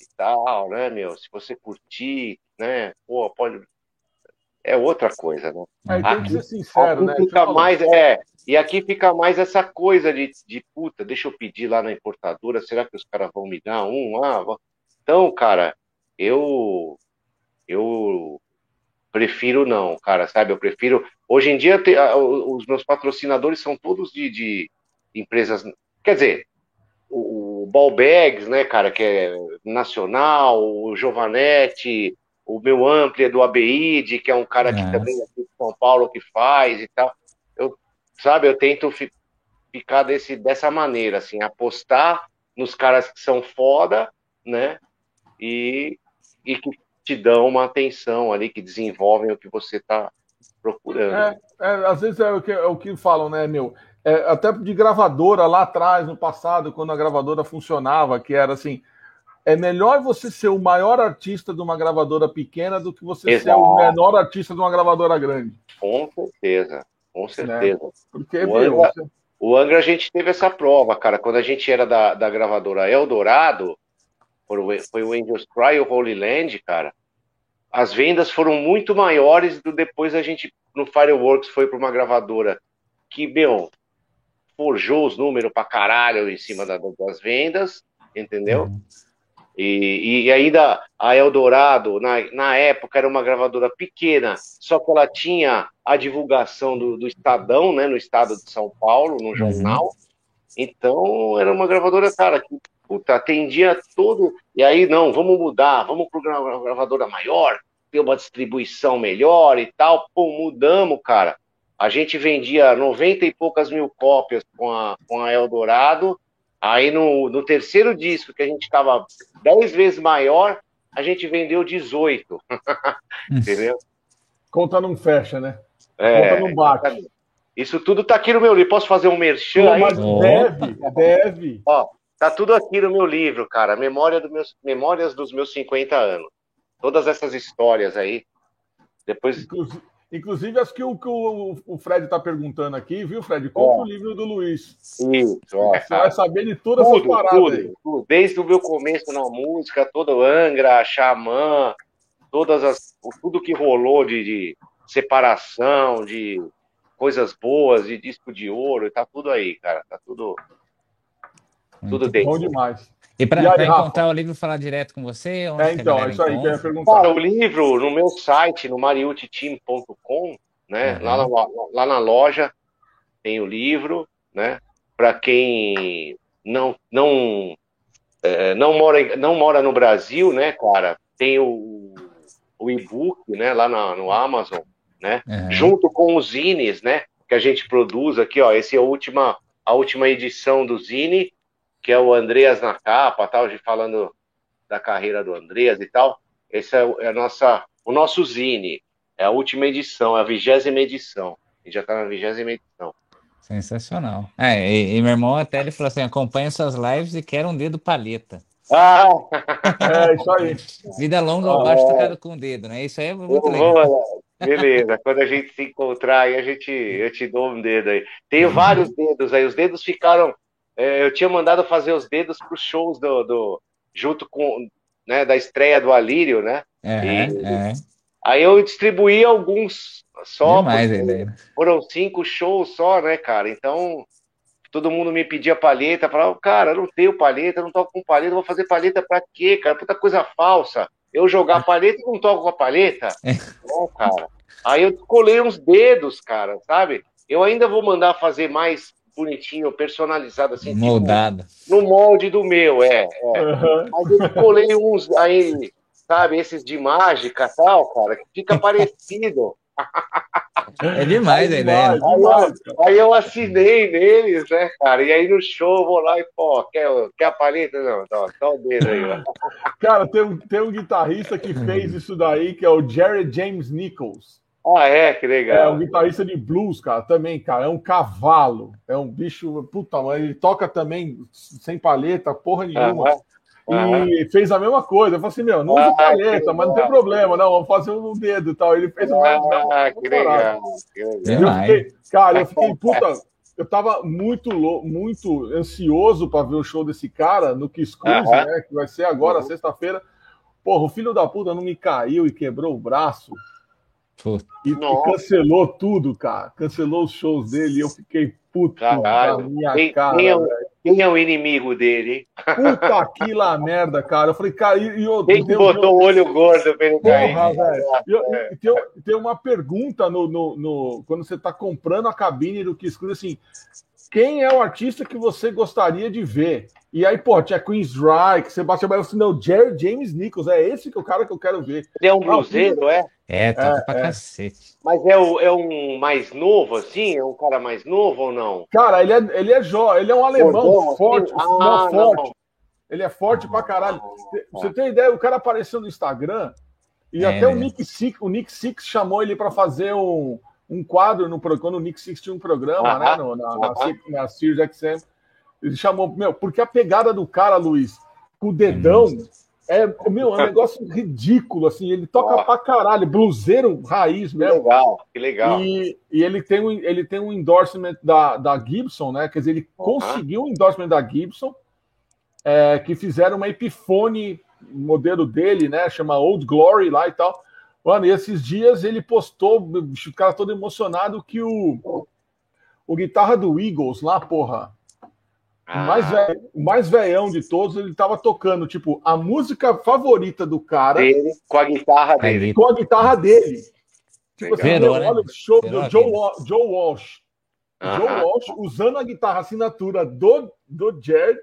e tal, né, meu? Se você curtir, né? Pô, pode. É outra coisa, né? Aí tem que ser sincero, né? Fica mais, é, e aqui fica mais essa coisa de, de puta, deixa eu pedir lá na importadora, será que os caras vão me dar um? Ah, então, cara, eu eu prefiro não, cara, sabe? Eu prefiro. Hoje em dia, te, os meus patrocinadores são todos de, de empresas. Quer dizer, o, o Ballbags, né, cara, que é nacional, o Giovanetti, o meu Amplia do ABID, que é um cara que também é de São Paulo que faz e tal. Sabe, eu tento fi, ficar desse, dessa maneira, assim, apostar nos caras que são foda, né? E, e que te dão uma atenção ali, que desenvolvem o que você está procurando. É, é, às vezes é o, que, é o que falam, né, meu? É, até de gravadora lá atrás, no passado, quando a gravadora funcionava, que era assim. É melhor você ser o maior artista de uma gravadora pequena do que você Exato. ser o menor artista de uma gravadora grande. Com certeza, com né? certeza. Né? Porque, o, Angra, o Angra a gente teve essa prova, cara. Quando a gente era da, da gravadora Eldorado, foi o Angels Cry e o Holy Land, cara as vendas foram muito maiores do depois a gente no Fireworks foi para uma gravadora que, meu, forjou os números para caralho em cima da, das vendas, entendeu? Uhum. E, e, ainda a Eldorado, na, na época, era uma gravadora pequena, só que ela tinha a divulgação do, do Estadão, né, no estado de São Paulo, no uhum. jornal. Então, era uma gravadora, cara, que puta, atendia todo. E aí, não, vamos mudar, vamos para uma gravadora maior, ter uma distribuição melhor e tal. Pô, mudamos, cara. A gente vendia 90 e poucas mil cópias com a, com a Eldorado. Aí no, no terceiro disco, que a gente estava 10 vezes maior, a gente vendeu 18. Entendeu? Conta não fecha, né? É, Conta não bate. Isso tudo tá aqui no meu livro. Posso fazer um merchan aí? Mas deve, deve. Ó, Tá tudo aqui no meu livro, cara. Memória do meus, Memórias dos meus 50 anos. Todas essas histórias aí. Depois. Inclusive, inclusive as que o, que o, Fred está perguntando aqui, viu, Fred? Compre o livro do Luiz. Isso, ó, Você vai saber de todas tudo, essas paradas tudo, aí. Tudo. Desde o meu começo na música, todo Angra, Xamã, todas as, tudo que rolou de, de separação, de coisas boas, de disco de ouro, tá tudo aí, cara. Tá tudo. Tudo dentro. Bom demais. E para encontrar o livro falar direto com você? é, então, é isso aí que eu ia perguntar. Cara, o livro, no meu site, no mariutiteam.com, né? Uhum. Lá, na, lá na loja tem o livro, né? Para quem não não é, não mora não mora no Brasil, né, cara? Tem o, o e-book, né? Lá na, no Amazon, né? Uhum. Junto com os zines, né? Que a gente produz aqui, ó. Essa é a última a última edição do zine que é o Andreas na capa, tal, falando da carreira do Andreas e tal. Esse é, é a nossa, o nosso Zine. É a última edição, é a vigésima edição. A gente já está na vigésima edição. Sensacional. É, e, e, meu irmão até ele falou assim: acompanha suas lives e quer um dedo paleta. Ah! é isso aí. Vida longa ou baixo tocado com o dedo, né? Isso aí é muito legal. Beleza, quando a gente se encontrar aí, a gente, eu te dou um dedo aí. Tenho vários dedos aí, os dedos ficaram é, eu tinha mandado fazer os dedos para os shows do, do, junto com né, da estreia do Alírio, né? É, e, é. Aí eu distribuí alguns só. Mais porque, foram cinco shows só, né, cara? Então todo mundo me pedia palheta, falava, cara, eu não tenho palheta, não toco com palheta, vou fazer palheta pra quê, cara? Puta coisa falsa. Eu jogar palheta e não toco com a palheta? É. Não, cara. Aí eu colei uns dedos, cara, sabe? Eu ainda vou mandar fazer mais bonitinho, personalizado assim. Tipo, Moldado. Tipo, no molde do meu, é. é. Uhum. Mas eu colei uns aí, sabe, esses de mágica tal, cara, que fica parecido. É demais a ideia. Aí, eu, aí eu assinei neles, né, cara? E aí no show eu vou lá e, pô, quer, quer a paleta? Não, tá, tá o dedo aí, ó. Cara, tem um, tem um guitarrista que fez isso daí, que é o Jerry James Nichols. Ah, é, que legal. É um guitarrista de blues, cara, também, cara. É um cavalo. É um bicho. Puta, mas ele toca também sem palheta, porra nenhuma. Uhum. E fez a mesma coisa. Eu falei assim, meu, não usa ah, paleta, mas não tem problema, não, vamos fazer um dedo e tal. Ele fez uma. Ah, que legal. Que legal. Eu fiquei, cara, eu fiquei, puta, eu tava muito, muito ansioso para ver o show desse cara no Kiss Cruise, uhum. né? Que vai ser agora, uhum. sexta-feira. Porra, o filho da puta não me caiu e quebrou o braço. E, e, cancelou tudo, cara. Cancelou os shows dele e eu fiquei puto Caralho. na minha quem, cara. Quem é, quem é, o inimigo dele? Puta que lá merda, cara. Eu falei, cara, e, eu. Quem que botou o olho gordo pra ele cair? É. Tem, tem, uma pergunta no, no, no, quando você tá comprando a cabine do que escreve assim: quem é o artista que você gostaria de ver? E aí, pô, tinha Queen's Reich, Sebastião Bell, não, Jerry James Nichols, é esse que é o cara que eu quero ver. Ele é um bluseiro, é? É, toca é, pra é. cacete. Mas é, o, é um mais novo, assim? É um cara mais novo ou não? Cara, ele é, ele é jovem, ele é um alemão forte, assim? ah, não, forte. Ele é forte pra caralho. Você tem ideia, o cara apareceu no Instagram e é, até o Nick Six, o Nick Six chamou ele para fazer um, um quadro no quando o Nick Six tinha um programa, uh -huh. né, no, na, -huh. na, na Sirius XM. Ele chamou, meu, porque a pegada do cara, Luiz, com o dedão, é, meu, é um negócio ridículo, assim, ele toca oh. pra caralho, bluseiro raiz mesmo. Que legal, que legal. E, e, ele, tem um, ele tem um endorsement da, da Gibson, né? Quer dizer, ele conseguiu um endorsement da Gibson, é, que fizeram uma Epiphone modelo dele, né? Chama Old Glory lá e tal. Mano, e esses dias ele postou, o cara todo emocionado, que o, o guitarra do Eagles lá, porra, ah. O mais, velho, o mais velhão de todos, ele tava tocando, tipo, a música favorita do cara. Dele, com a guitarra dele. Com a guitarra dele. Tipo assim, Verou, né? olha o show Verou do Joe, Joe Walsh. Joe Walsh usando a guitarra assinatura do, do Jared,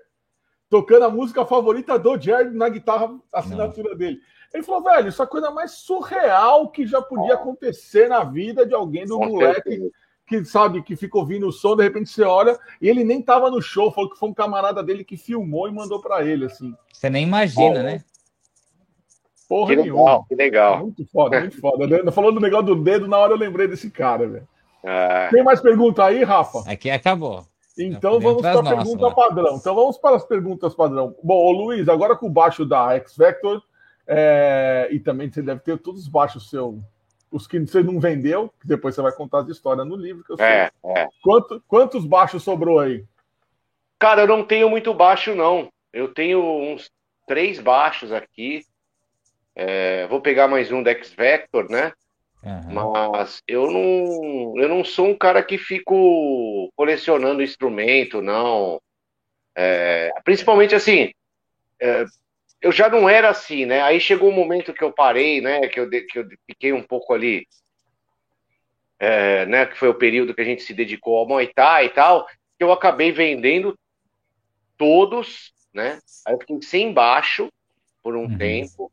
tocando a música favorita do Jared na guitarra assinatura Não. dele. Ele falou, velho, isso é a coisa mais surreal que já podia acontecer na vida de alguém, do moleque que sabe que fica ouvindo o som, de repente você olha e ele nem tava no show, falou que foi um camarada dele que filmou e mandou para ele, assim. Você nem imagina, né? Porra que nenhuma. Legal, que legal. Muito foda, muito foda. Falou do negócio do dedo, na hora eu lembrei desse cara, velho. Ah. Tem mais pergunta aí, Rafa? Aqui acabou. Então vamos para a pergunta lá. padrão. Então vamos para as perguntas padrão. Bom, ô Luiz, agora com o baixo da X Vector, é... e também você deve ter todos os baixos seu, os que você não vendeu, que depois você vai contar as histórias no livro. é, é. Quanto, quantos baixos sobrou aí? Cara, eu não tenho muito baixo, não. Eu tenho uns três baixos aqui. É... vou pegar mais um da X Vector, né? Uhum. Mas eu não, eu não sou um cara que fico colecionando instrumento, não. É, principalmente assim, é, eu já não era assim, né? Aí chegou um momento que eu parei, né? Que eu, que eu fiquei um pouco ali, é, né? Que foi o período que a gente se dedicou ao Muay Thai e tal, que eu acabei vendendo todos, né? Aí eu fiquei sem baixo por um uhum. tempo.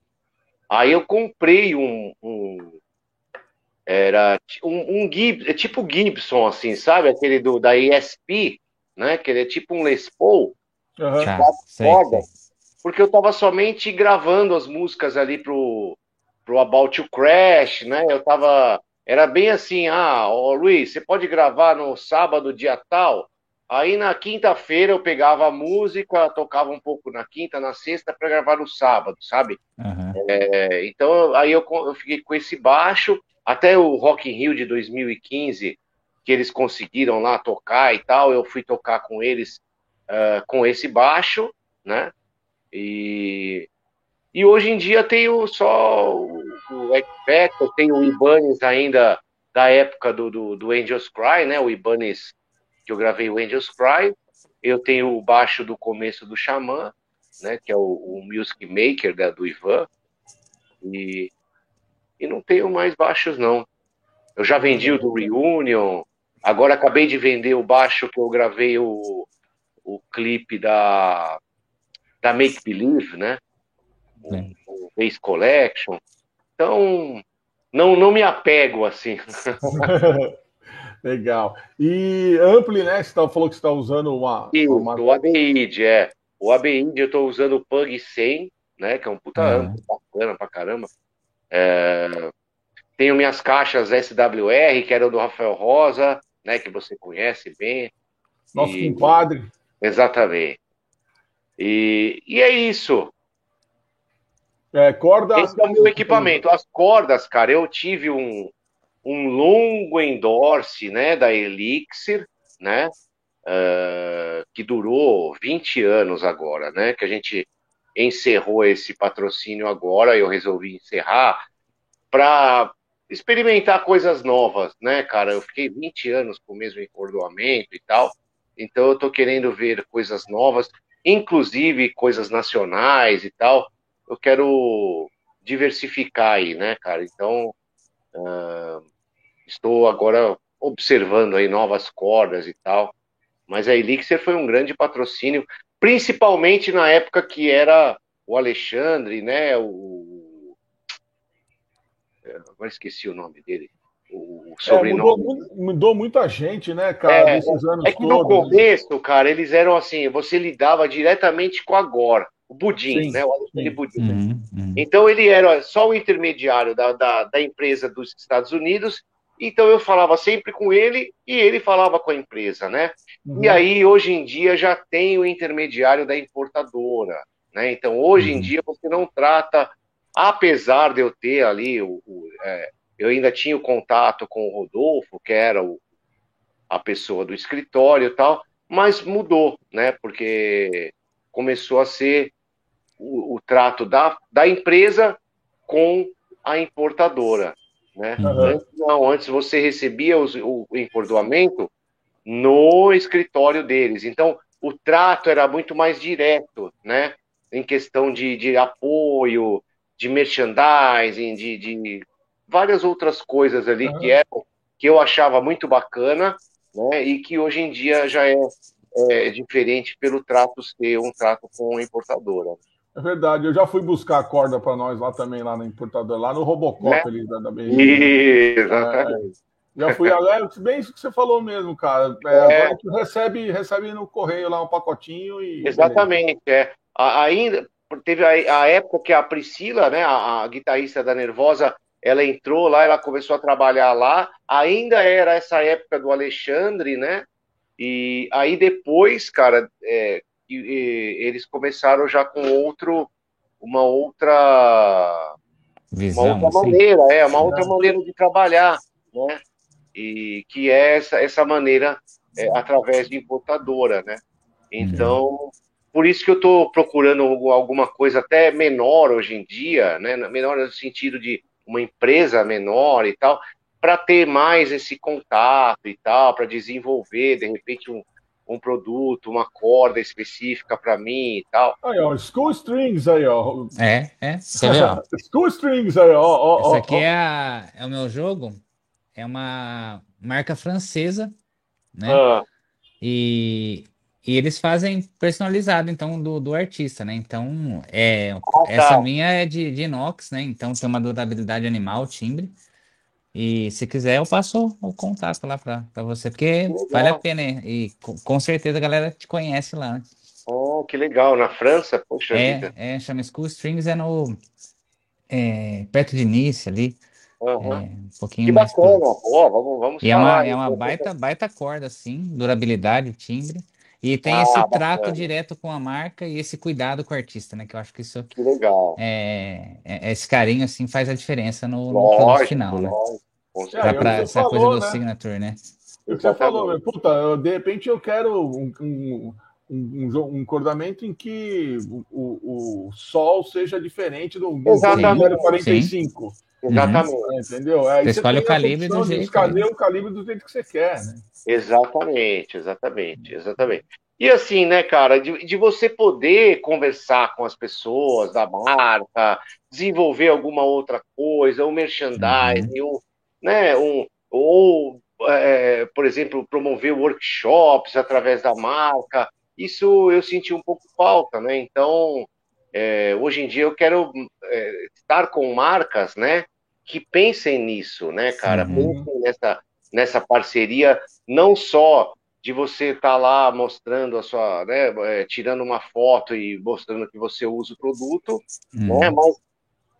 Aí eu comprei um, um era um, um Gibson, é tipo Gibson, assim, sabe? Aquele do, da ESP, né? Que ele é tipo um Les Paul, uhum. de quatro porque eu tava somente gravando as músicas ali pro, pro About to Crash, né? Eu tava. Era bem assim, ah, ô, Luiz, você pode gravar no sábado, dia tal? Aí na quinta-feira eu pegava a música, tocava um pouco na quinta, na sexta, para gravar no sábado, sabe? Uhum. É, então aí eu, eu fiquei com esse baixo até o Rock in Rio de 2015, que eles conseguiram lá tocar e tal, eu fui tocar com eles uh, com esse baixo, né? E, e hoje em dia tenho só o, o eu tenho o Ibanez ainda da época do, do, do Angels Cry, né? O Ibanez que eu gravei o Angels Cry. Eu tenho o baixo do começo do Xamã, né? Que é o, o Music Maker da, do Ivan. E e não tenho mais baixos, não. Eu já vendi o do Reunion, agora acabei de vender o baixo que eu gravei o, o clipe da, da Make Believe, né? O, o Base Collection. Então, não, não me apego assim. Legal. E Ampli, né? Você tá, falou que você está usando uma. Isso, uma... o ABID, é. O ABID eu estou usando o Pug 100, né? Que é um puta uhum. amplo, bacana pra caramba. É, tenho minhas caixas SWR, que eram do Rafael Rosa, né, que você conhece bem. Nosso e, compadre. Exatamente. E, e é isso. É, corda. Esse é o meu equipamento. As cordas, cara, eu tive um, um longo endorse, né, da Elixir, né, uh, que durou 20 anos agora, né, que a gente encerrou esse patrocínio agora, eu resolvi encerrar para experimentar coisas novas, né, cara? Eu fiquei 20 anos com o mesmo encordoamento e tal, então eu tô querendo ver coisas novas, inclusive coisas nacionais e tal. Eu quero diversificar aí, né, cara? Então, uh, estou agora observando aí novas cordas e tal. Mas a Elixir foi um grande patrocínio principalmente na época que era o Alexandre, né? O agora esqueci o nome dele. O sobrenome. É, mudou, mudou, muita gente, né, cara, é, nesses anos É que todos. no começo, cara, eles eram assim, você lidava diretamente com a Gore, o Budim, sim, né? O Alexandre Budim. Uhum, uhum. Então ele era só o intermediário da, da, da empresa dos Estados Unidos então eu falava sempre com ele e ele falava com a empresa, né? Uhum. E aí hoje em dia já tem o intermediário da importadora, né? Então hoje uhum. em dia você não trata, apesar de eu ter ali o, o é, eu ainda tinha o contato com o Rodolfo, que era o, a pessoa do escritório e tal, mas mudou, né? Porque começou a ser o, o trato da, da empresa com a importadora. Né? Uhum. Antes, não, antes você recebia os, o encordoamento no escritório deles. Então, o trato era muito mais direto, né? Em questão de, de apoio, de merchandising, de, de várias outras coisas ali uhum. que, eram, que eu achava muito bacana, né? E que hoje em dia já é, é diferente pelo trato ser um trato com a importadora. É verdade, eu já fui buscar a corda para nós lá também, lá no importador, lá no Robocop, né? ali da, da Exatamente. É, já fui alerta, bem isso que você falou mesmo, cara. É, é. Agora recebe, recebe no correio lá um pacotinho e. Exatamente, é. Ainda teve a, a, época que a Priscila, né, a, a, guitarrista da Nervosa, ela entrou lá, ela começou a trabalhar lá. Ainda era essa época do Alexandre, né? E aí depois, cara, é, e, e, eles começaram já com outro, uma outra, Visão, uma outra assim. maneira, é, uma outra maneira de trabalhar, né? E que é essa, essa maneira é, através de importadora, né? Então, por isso que eu estou procurando alguma coisa até menor hoje em dia, né? Menor no sentido de uma empresa menor e tal, para ter mais esse contato e tal, para desenvolver, de repente, um, um produto, uma corda específica para mim e tal. Aí, ó, School Strings aí, ó. É, é. Quer ver, ó? School Strings aí, ó. ó Esse ó, aqui ó. é, a- é o meu jogo. É uma marca francesa, né? Ah, E, e eles fazem personalizado, então, do, do artista, né? Então, é, Ah, essa minha é de, de inox, né? Então, tem uma durabilidade animal, timbre. E se quiser, eu passo o contato lá pra, pra você, porque legal. vale a pena. E com, com certeza a galera te conhece lá. né? oh, que legal. Na França, poxa vida. É, é, chama School Strings, é no. é, perto de Nice ali. Aham. É, um pouquinho Que mais pro- bacana. Pô, vamos, vamos E é falar uma, aí, é uma baita, baita corda, assim, durabilidade, timbre. E tem Ah, esse bacana. trato direto com a marca e esse cuidado com o artista, né? Que eu acho que isso Que legal. é, é- esse carinho, assim, faz a diferença no, no Lógico, produto final, né? lógico. Com É, Pra, pra essa coisa falou, do né? signature, né? O que você falou, Exatamente. puta, eu, de repente eu quero um, um, um, um um cordamento em que o, o, o sol seja diferente do, do Exatamente. 045. Exatamente. É, entendeu? Aí Você escolhe o calibre do jeito, escolher o calibre do jeito que você quer, né? Exatamente, exatamente, exatamente. E assim, né, cara, de, de você poder conversar com as pessoas da marca, desenvolver alguma outra coisa, um merchandising, um, né, um, ou, é, por exemplo, promover workshops através da marca, isso eu senti um pouco falta, né? Então, é, hoje em dia eu quero é, estar com marcas, né, que pensem nisso, né, cara? Uhum. Pensem nessa, nessa parceria, não só de você estar lá mostrando a sua, né, é, tirando uma foto e mostrando que você usa o produto, Hum. né, mas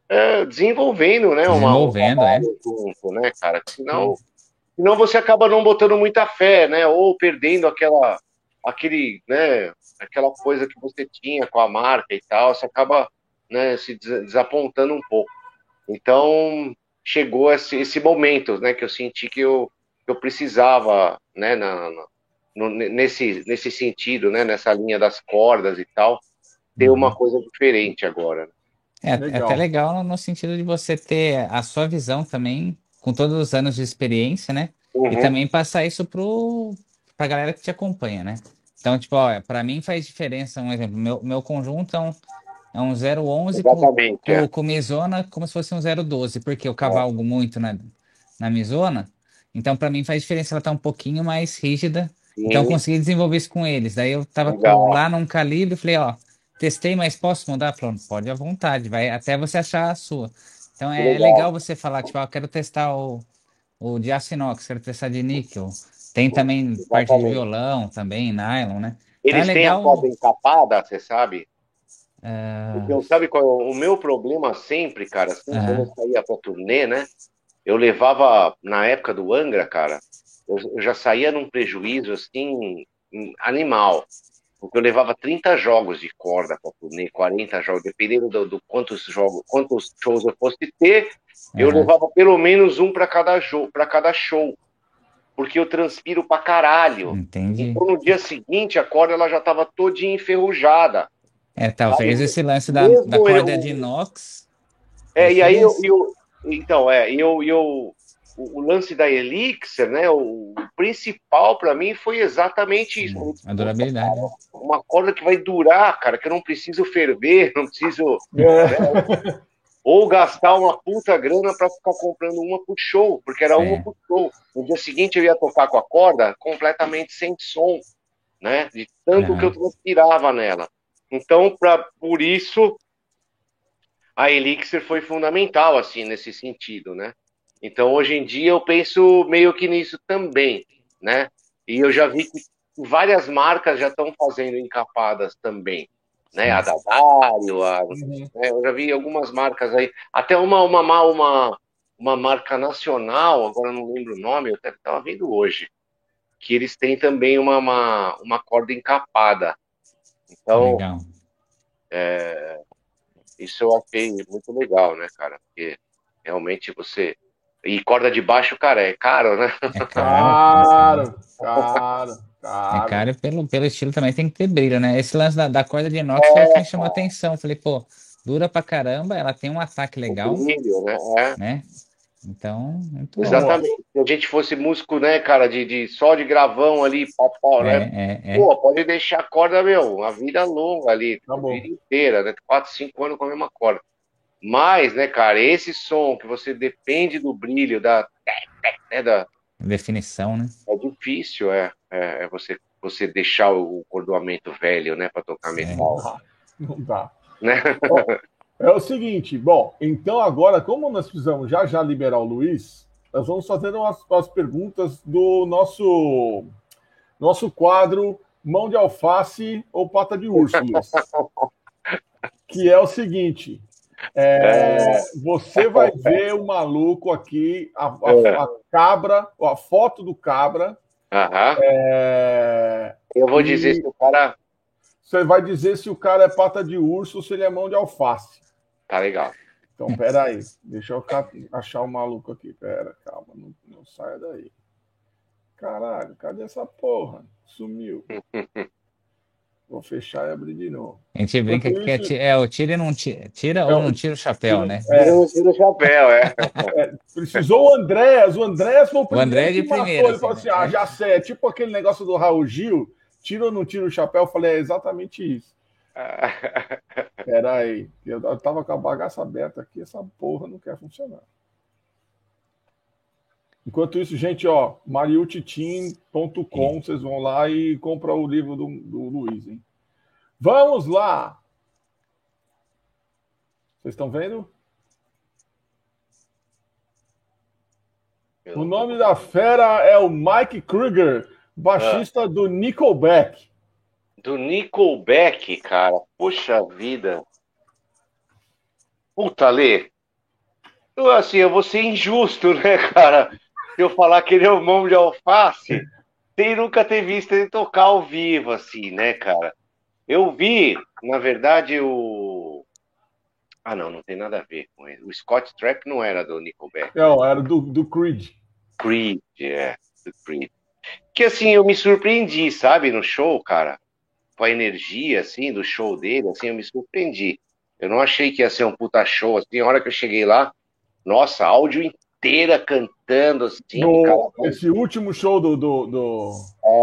é, desenvolvendo, né, uma, um Desenvolvendo, trabalho junto, né, cara? Senão, senão você acaba não botando muita fé, né, ou perdendo aquela, aquele, né, aquela coisa que você tinha com a marca e tal, você acaba, né, se des- desapontando um pouco. Então, chegou esse, esse momento, né, que eu senti que eu, que eu precisava, né, na, na- no- nesse, nesse sentido, né, nessa linha das cordas e tal, ter Uhum. uma coisa diferente agora. É, é até legal no- sentido de você ter a sua visão também, com todos os anos de experiência, né? E Uhum. também passar isso pro, pra galera que te acompanha, né? Então, tipo, ó, pra mim faz diferença, um exemplo, meu, meu conjunto é um, é um 011 com, Exatamente, é. com, com Mizona como se fosse um 012, porque eu cavalgo muito na, na Mizona, então pra mim faz diferença ela estar um pouquinho mais rígida, então eu Sim, consegui desenvolver isso com eles. Daí eu tava com- lá num calibre, falei, ó, testei, mas posso mudar? Falou, pode à vontade, vai até você achar a sua. Então é Legal. legal você falar, tipo, ó, quero testar o, o de aço inox, quero testar de níquel. Tem também parte de violão, também, nylon, né? Eles é têm a legal. corda encapada, você sabe? Porque eu- sabe qual é o meu problema sempre, cara? Assim, Aham. quando eu saía pra turnê, né? Eu levava, na época do Angra, cara, eu, eu já saía num prejuízo, assim, hum, animal. Porque eu levava 30 jogos de corda pra turnê, 40 jogos, dependendo do, do quantos jogos, quantos shows eu fosse ter, eu levava pelo menos um pra cada show, para cada show. Porque eu transpiro pra caralho. Entendi. Então no dia seguinte a corda ela já tava todinha enferrujada. É, talvez Sabe, esse lance da, da corda eu- de inox. É, e aí eu, eu então é, eu, eu o, o lance da Elixir, né? O, principal pra mim foi exatamente isso. Hum, A durabilidade. né? Uma corda que vai durar, cara, que eu não preciso ferver, não preciso É. ou gastar uma puta grana pra ficar comprando uma por show, porque era É. uma por show. No dia seguinte eu ia tocar com a corda completamente sem som, né? De tanto Aham. que eu transpirava nela. Então, pra, por isso, a Elixir foi fundamental, assim, nesse sentido, né? Então, hoje em dia, eu penso meio que nisso também, né? E eu já vi que várias marcas já estão fazendo encapadas também, né? A da Dario, a Uhum. né? Eu já vi algumas marcas aí, até uma, uma, uma, uma marca nacional, agora eu não lembro o nome, eu até estava vendo hoje, que eles têm também uma, uma, uma corda encapada. Então. É, isso eu achei muito legal, né, cara? Porque realmente você. E corda de baixo, cara, é caro, né? É caro, caro, caro. É caro pelo, pelo estilo também tem que ter brilho, né? Esse lance da, da corda de inox é, foi o que chamou atenção. Falei, pô, dura pra caramba, ela tem um ataque legal. Brilho, né? É. né? Então, Exatamente. Bom. Se a gente fosse músico, né, cara, de, de só de gravão ali, pó, pó, é, né? É, é. Pô, pode deixar a corda, meu, a vida longa ali, tá a vida inteira, né? Quatro, cinco anos com a mesma corda. Mas, né, cara, esse som que você depende do brilho, da. Né, da definição, né? É difícil, é, é, é você, você deixar o cordoamento velho, né, para tocar é. metal. Não dá. Né? É o seguinte, bom, então agora, como nós precisamos já já liberar o Luiz, nós vamos fazer umas, umas perguntas do nosso nosso quadro Mão de Alface ou Pata de Urso, Luiz. que é o seguinte: é, você vai ver o maluco aqui, a, a, é. a cabra, a foto do cabra. É, Eu vou dizer se o cara. Você vai dizer se o cara é pata de urso ou se ele é mão de alface. Tá legal. Então, pera aí. Deixa eu achar o maluco aqui. Pera, calma. Não, não saia daí. Caralho, cadê essa porra? Sumiu. Vou fechar e abrir de novo. A gente brinca que é, o tira e não tira, tira é, ou não tira o chapéu, tira, né? É, não tira o chapéu, é. é. Precisou o Andréas, o Andréas foi o primeiro. O André é de primeira. Ele falou assim: ah, já sei, é tipo aquele negócio do Raul Gil, tira ou não tira o chapéu? Eu falei, é exatamente isso. Peraí, eu tava com a bagaça aberta aqui, essa porra não quer funcionar. Enquanto isso, gente, ó, mariutitim.com, vocês vão lá e compram o livro do, do Luiz, hein? Vamos lá! Vocês estão vendo? O nome da fera é o Mike Kruger, baixista ah. do Nickelback do Nickelback, cara. Puxa vida. Puta, Lê. Eu, assim, eu vou ser injusto, né, cara? Eu falar que ele é o mão de alface, sem nunca ter visto ele tocar ao vivo, assim, né, cara? Eu vi, na verdade, o. Ah, não, não tem nada a ver com ele. O Scott Trapp não era do Nickelback. Não, era do, do Creed. Creed, é, do Creed. Que assim, eu me surpreendi, sabe, no show, cara com a energia, assim, do show dele, assim, eu me surpreendi. Eu não achei que ia ser um puta show, assim, a hora que eu cheguei lá, nossa, áudio inteira cantando, assim. No, esse último show do, do, do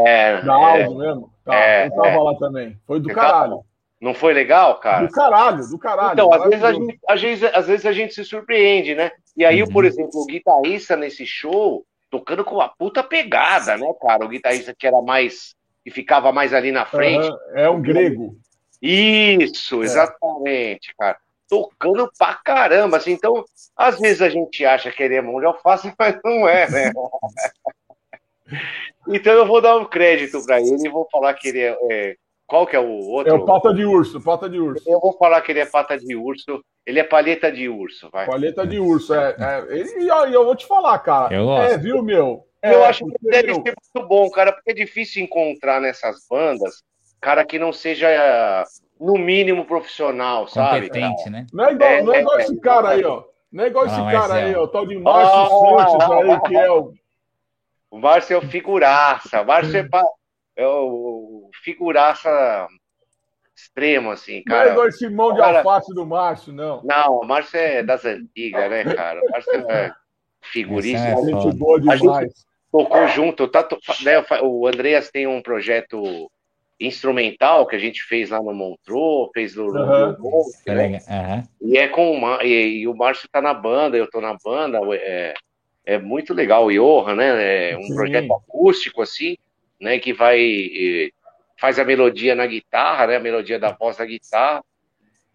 é, da áudio é, mesmo, tá, é, eu tava é. lá também, foi do caralho. Não foi legal, cara? Do caralho, do caralho. Então, às vezes, a gente, às, vezes, às vezes a gente se surpreende, né? E aí, uhum. por exemplo, o guitarrista nesse show, tocando com uma puta pegada, né, cara? O guitarrista que era mais que ficava mais ali na frente. Uhum, é um grego. Isso, é. exatamente, cara. Tocando pra caramba, assim. Então, às vezes a gente acha que ele é mão de alface, mas não é, né? então eu vou dar um crédito para ele e vou falar que ele é, é, Qual que é o outro? É o pata de urso, pata de urso. Eu vou falar que ele é pata de urso. Ele é palheta de urso, vai. Palheta de urso, é. é ele, e eu vou te falar, cara. Eu é, viu, meu? É, eu acho que deve ser muito bom, cara, porque é difícil encontrar nessas bandas cara que não seja, no mínimo, profissional, sabe? Competente, né? Não é igual, é, não é igual é, esse cara aí, ó. Não é igual esse cara aí, ó. O tal de Márcio oh, Santos aí, que é o. O Márcio é o figuraça. O Márcio é, é o figuraça extremo, assim, cara. Não é igual esse mão de cara... alface do Márcio, não. Não, o Márcio é das antigas, né, cara? O Márcio é figuríssimo. É gente boa demais tocou junto. Tá, né, o Andreas tem um projeto instrumental que a gente fez lá no Montreux, fez no, uhum. no né? uhum. e é com uma, e, e, o Márcio tá na banda, eu tô na banda, é, é muito legal o Johan, né? É um Sim. projeto acústico assim, né? Que vai faz a melodia na guitarra, né? A melodia da voz da guitarra.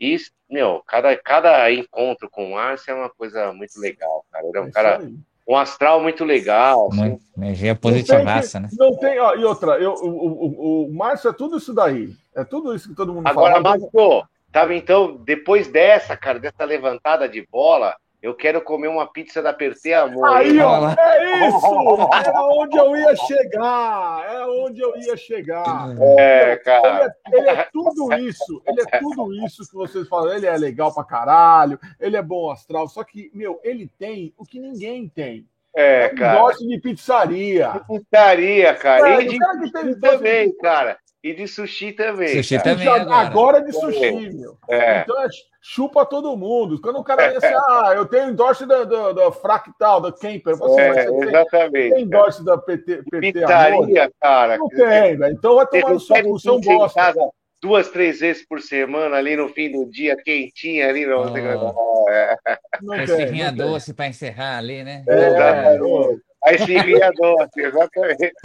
E, meu, cada, cada encontro com o Márcio é uma coisa muito legal, cara. Ele é um é cara aí um astral muito legal. Assim. Energia positivaça, né? Não tem, ó, e outra, eu, o, o, o, Márcio é tudo isso daí. É tudo isso que todo mundo Agora, fala. Agora, Márcio, tava então, depois dessa, cara, dessa levantada de bola, Eu quero comer uma pizza da Perté Amor. Aí, ó, é isso! Era onde eu ia chegar! É onde eu ia chegar. É, cara. Ele é, ele é, tudo isso, ele é tudo isso que vocês falam. Ele é legal pra caralho, ele é bom astral, só que, meu, ele tem o que ninguém tem. É, cara. Gosta de pizzaria. De pizzaria, cara. É, e de sushi também, cara. E de sushi também. Sushi cara. também. Agora, agora de sushi, meu. É. Então é chupa todo mundo. Quando o cara diz assim, ah, eu tenho endorse da, da, da Fractal, da Camper. Você, é, exatamente. Tem endorse da PT, PT Pizzaria, amor? cara. Não tem, velho. Então vai tomar no seu cu, bosta. Casa duas, três vezes por semana ali no fim do dia, quentinha ali. Não, oh. é. Esfirrinha doce para encerrar ali, né? É, é. A esfirrinha doce, exatamente.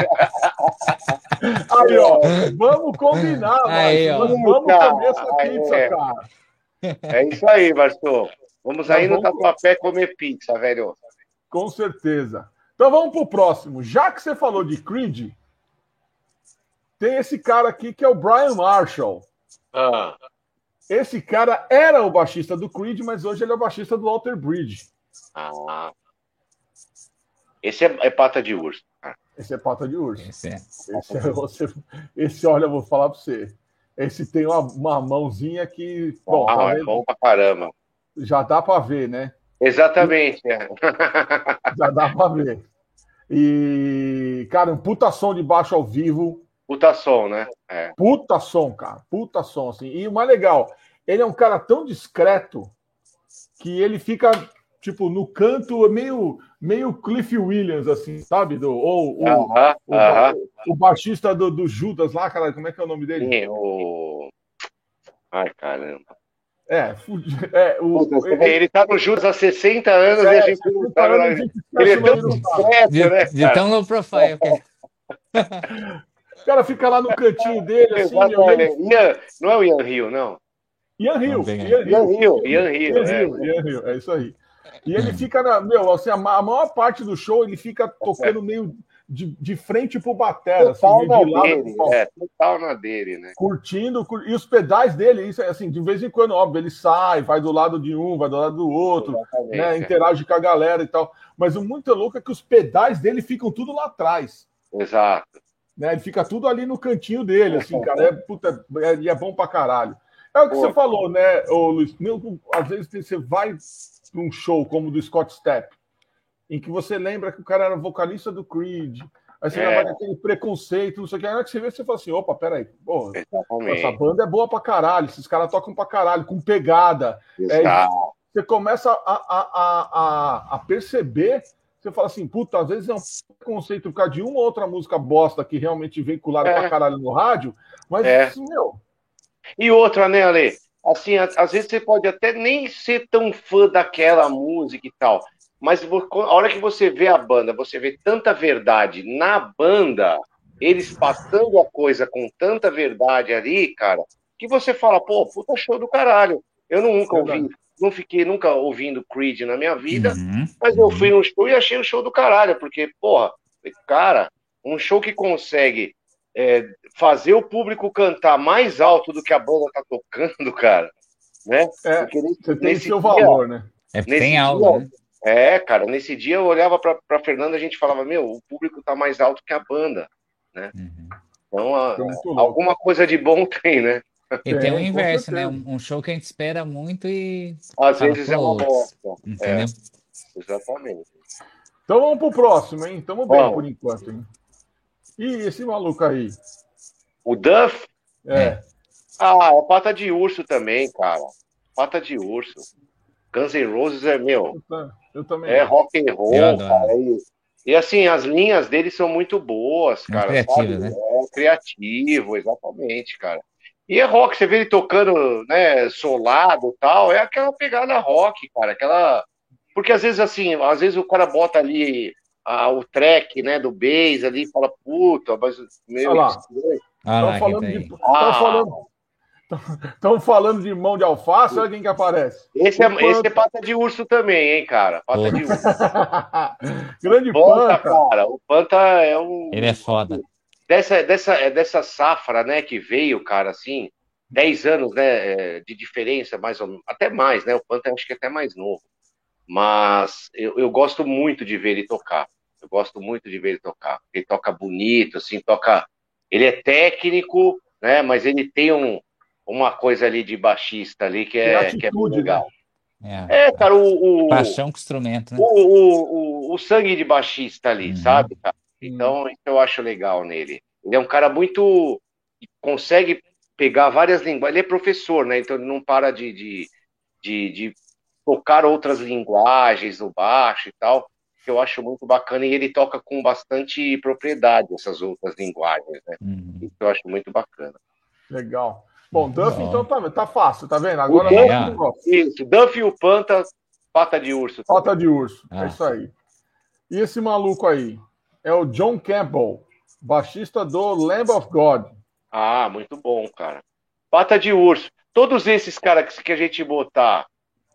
Aí, ó, vamos combinar, aí, ó. vamos comer essa pizza, é. cara. É isso aí, Bartô. Vamos tá aí no Tatuapé comer pizza, velho. Com certeza. Então vamos pro próximo. Já que você falou de Creed, tem esse cara aqui que é o Brian Marshall. Ah. Esse cara era o baixista do Creed, mas hoje ele é o baixista do Walter Bridge. Ah. Esse é, é pata de urso. Esse é pata de urso. Esse, é. esse, é, você, esse olha, eu vou falar para você. Esse tem uma, uma mãozinha que. Bom, ah, tá é bom pra caramba. Já dá para ver, né? Exatamente. É. Já dá para ver. E, cara, um puta som de baixo ao vivo. Puta som, né? É. Puta som, cara. Puta som, assim. E o mais legal, ele é um cara tão discreto que ele fica, tipo, no canto meio, meio Cliff Williams, assim, sabe? Do, ou o, uh -huh, o, uh -huh. o, baixista do, do, Judas lá, cara, como é que é o nome dele? Sim, o... Ai, caramba. É, é o, ele, ele tá no Judas há 60 anos é, e a gente não tá, Ele é tão discreto, de, né? De tão low profile. O cara fica lá no cantinho dele, assim. Ian, não é o Ian Rio, não. Ian Rio. Ian Rio. Ian Rio. Ian Rio, é isso aí. E ele fica na. Meu, assim, a, maior parte do show ele fica tocando meio de, de frente pro batera, assim, de lado. Dele, é, total na dele, né? Curtindo, e os pedais dele, isso é assim, de vez em quando, óbvio, ele sai, vai do lado de um, vai do lado do outro, né? Interage com a galera e tal. Mas o muito louco é que os pedais dele ficam tudo lá atrás. Exato. Né? Ele fica tudo ali no cantinho dele, assim, cara. É, puta, é, é bom pra caralho. É o que Pô. você falou, né, ô, Luiz? Meu, às vezes você vai um show como o do Scott Stepp, em que você lembra que o cara era vocalista do Creed, aí você é. lembra aquele preconceito, não sei o que. Aí que você vê, você fala assim: opa, peraí, pô, essa banda é boa pra caralho, esses caras tocam pra caralho, com pegada. É, você começa a, a, a, a perceber você fala assim, puta, às vezes é um preconceito por causa de uma ou outra música bosta que realmente veiculada é. pra caralho no rádio, mas é. assim, meu. E outra, né, Ale? Assim, às vezes você pode até nem ser tão fã daquela música e tal, mas a hora que você vê a banda, você vê tanta verdade na banda, eles passando a coisa com tanta verdade ali, cara, que você fala, pô, puta show do caralho. Eu nunca ouvi não fiquei nunca ouvindo Creed na minha vida, uhum, mas eu fui no show e achei o show do caralho, porque, porra, cara, um show que consegue é, fazer o público cantar mais alto do que a banda tá tocando, cara, né? É, porque nesse, você tem seu dia, valor, né? É, tem né? É, cara, nesse dia eu olhava pra, pra Fernanda e a gente falava, meu, o público tá mais alto que a banda, né? Uhum. Então, a, alguma coisa de bom tem, né? E tem o inverso, né? Um show que a gente espera muito e. Às fala, vezes é uma bosta. Entendeu? É, exatamente. Então vamos pro próximo, hein? Tamo bem por enquanto, hein? E esse maluco aí? O Duff? É. Ah, é pata de urso também, cara. Pata de urso. Guns N' Roses é meu. Eu, também. É rock and roll, cara. E, e, assim, as linhas dele são muito boas, cara. É criativo, né? É criativo, exatamente, cara. E é rock, você vê ele tocando, né, solado e tal, é aquela pegada rock, cara, aquela... Porque às vezes, assim, às vezes o cara bota ali a, o track, né, do bass ali fala, puta, mas... Meu, Olha lá. Ah, falando de... Ah. falando... Estão falando de mão de alface, olha quem que aparece. Esse é, esse é pata de urso também, hein, cara? Pata de urso. Grande panta, panta, cara. O panta é um. Ele é foda dessa, dessa, é dessa safra, né, que veio, cara, assim, 10 anos, né, é, de diferença, mais ou até mais, né, o Panta acho que é até mais novo, mas eu, eu gosto muito de ver ele tocar. Eu gosto muito de ver ele tocar. Ele toca bonito, assim, toca. Ele é técnico, né? Mas ele tem um, uma coisa ali de baixista ali que é, atitude, que é muito legal. Né? É, é, cara, o, o. Paixão com instrumento, né? O, o, o, o sangue de baixista ali, uhum. sabe, cara? Então, isso eu acho legal nele. Ele é um cara muito. consegue pegar várias linguagens. Ele é professor, né? Então ele não para de, de, de, de tocar outras linguagens no baixo e tal, que eu acho muito bacana. E ele toca com bastante propriedade essas outras linguagens, né? Uhum. Isso eu acho muito bacana. Legal. Bom, Duff, então tá, tá fácil, tá vendo? Agora o Duff, isso, Duff e o Panta, pata de urso. Pata de urso, é ah. é isso aí. E esse maluco aí? É o John Campbell, baixista do Lamb of God. Ah, muito bom, cara. Pata de urso. Todos esses caras que a gente botar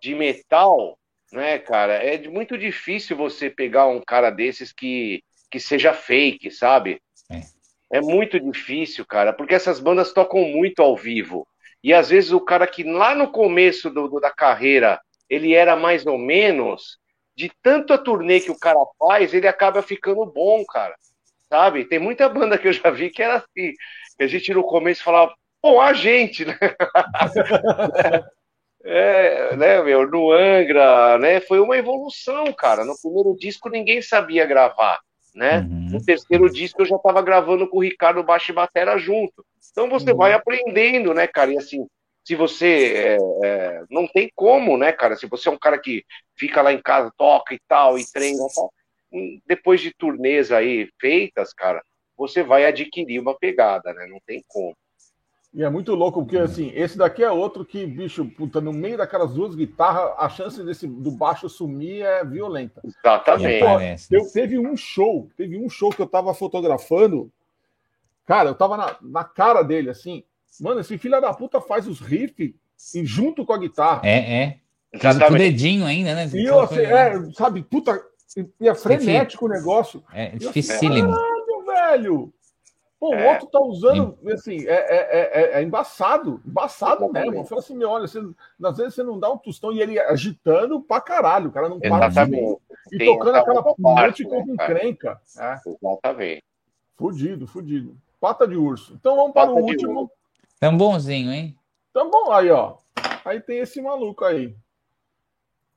de metal, né, cara, é muito difícil você pegar um cara desses que, que seja fake, sabe? É. é muito difícil, cara, porque essas bandas tocam muito ao vivo. E às vezes o cara que lá no começo do, do, da carreira ele era mais ou menos, de tanto a turnê que o cara faz, ele acaba ficando bom, cara. Sabe? Tem muita banda que eu já vi que era assim que a gente no começo falava, bom, a gente, né? é, né, meu, no Angra, né? Foi uma evolução, cara. No primeiro disco ninguém sabia gravar, né? Uhum. No terceiro disco eu já estava gravando com o Ricardo Baixo e Batera junto. Então você uhum. vai aprendendo, né, cara? E assim, se você é, é, não tem como, né, cara? Se você é um cara que fica lá em casa, toca e tal, e treina e tal, hum, depois de turnês aí feitas, cara, você vai adquirir uma pegada, né? Não tem como. E é muito louco, porque assim, esse daqui é outro que, bicho, puta, no meio daquelas duas guitarras, a chance desse do baixo sumir é violenta. Exatamente. eu, teve um show, teve um show que eu tava fotografando, cara, eu tava na, na cara dele, assim, mano, esse filho da puta faz os riffs junto com a guitarra. É, é. Traz o dedinho ainda, né? E eu, assim, é, sabe, puta, e é frenético o negócio. É dificílimo. Assim, velho. Pô, é. o outro tá usando, assim, é, é, é, embaçado, embaçado mesmo. Eu falo assim, meu, olha, você, às vezes você não dá um tostão e ele agitando pra caralho, o cara não para de E tocando aquela parte com encrenca. É. Exatamente. Fudido, fudido. Pata de urso. Então vamos para Pata o último. Tão bonzinho, hein? Tão bom aí, ó. Aí tem esse maluco aí.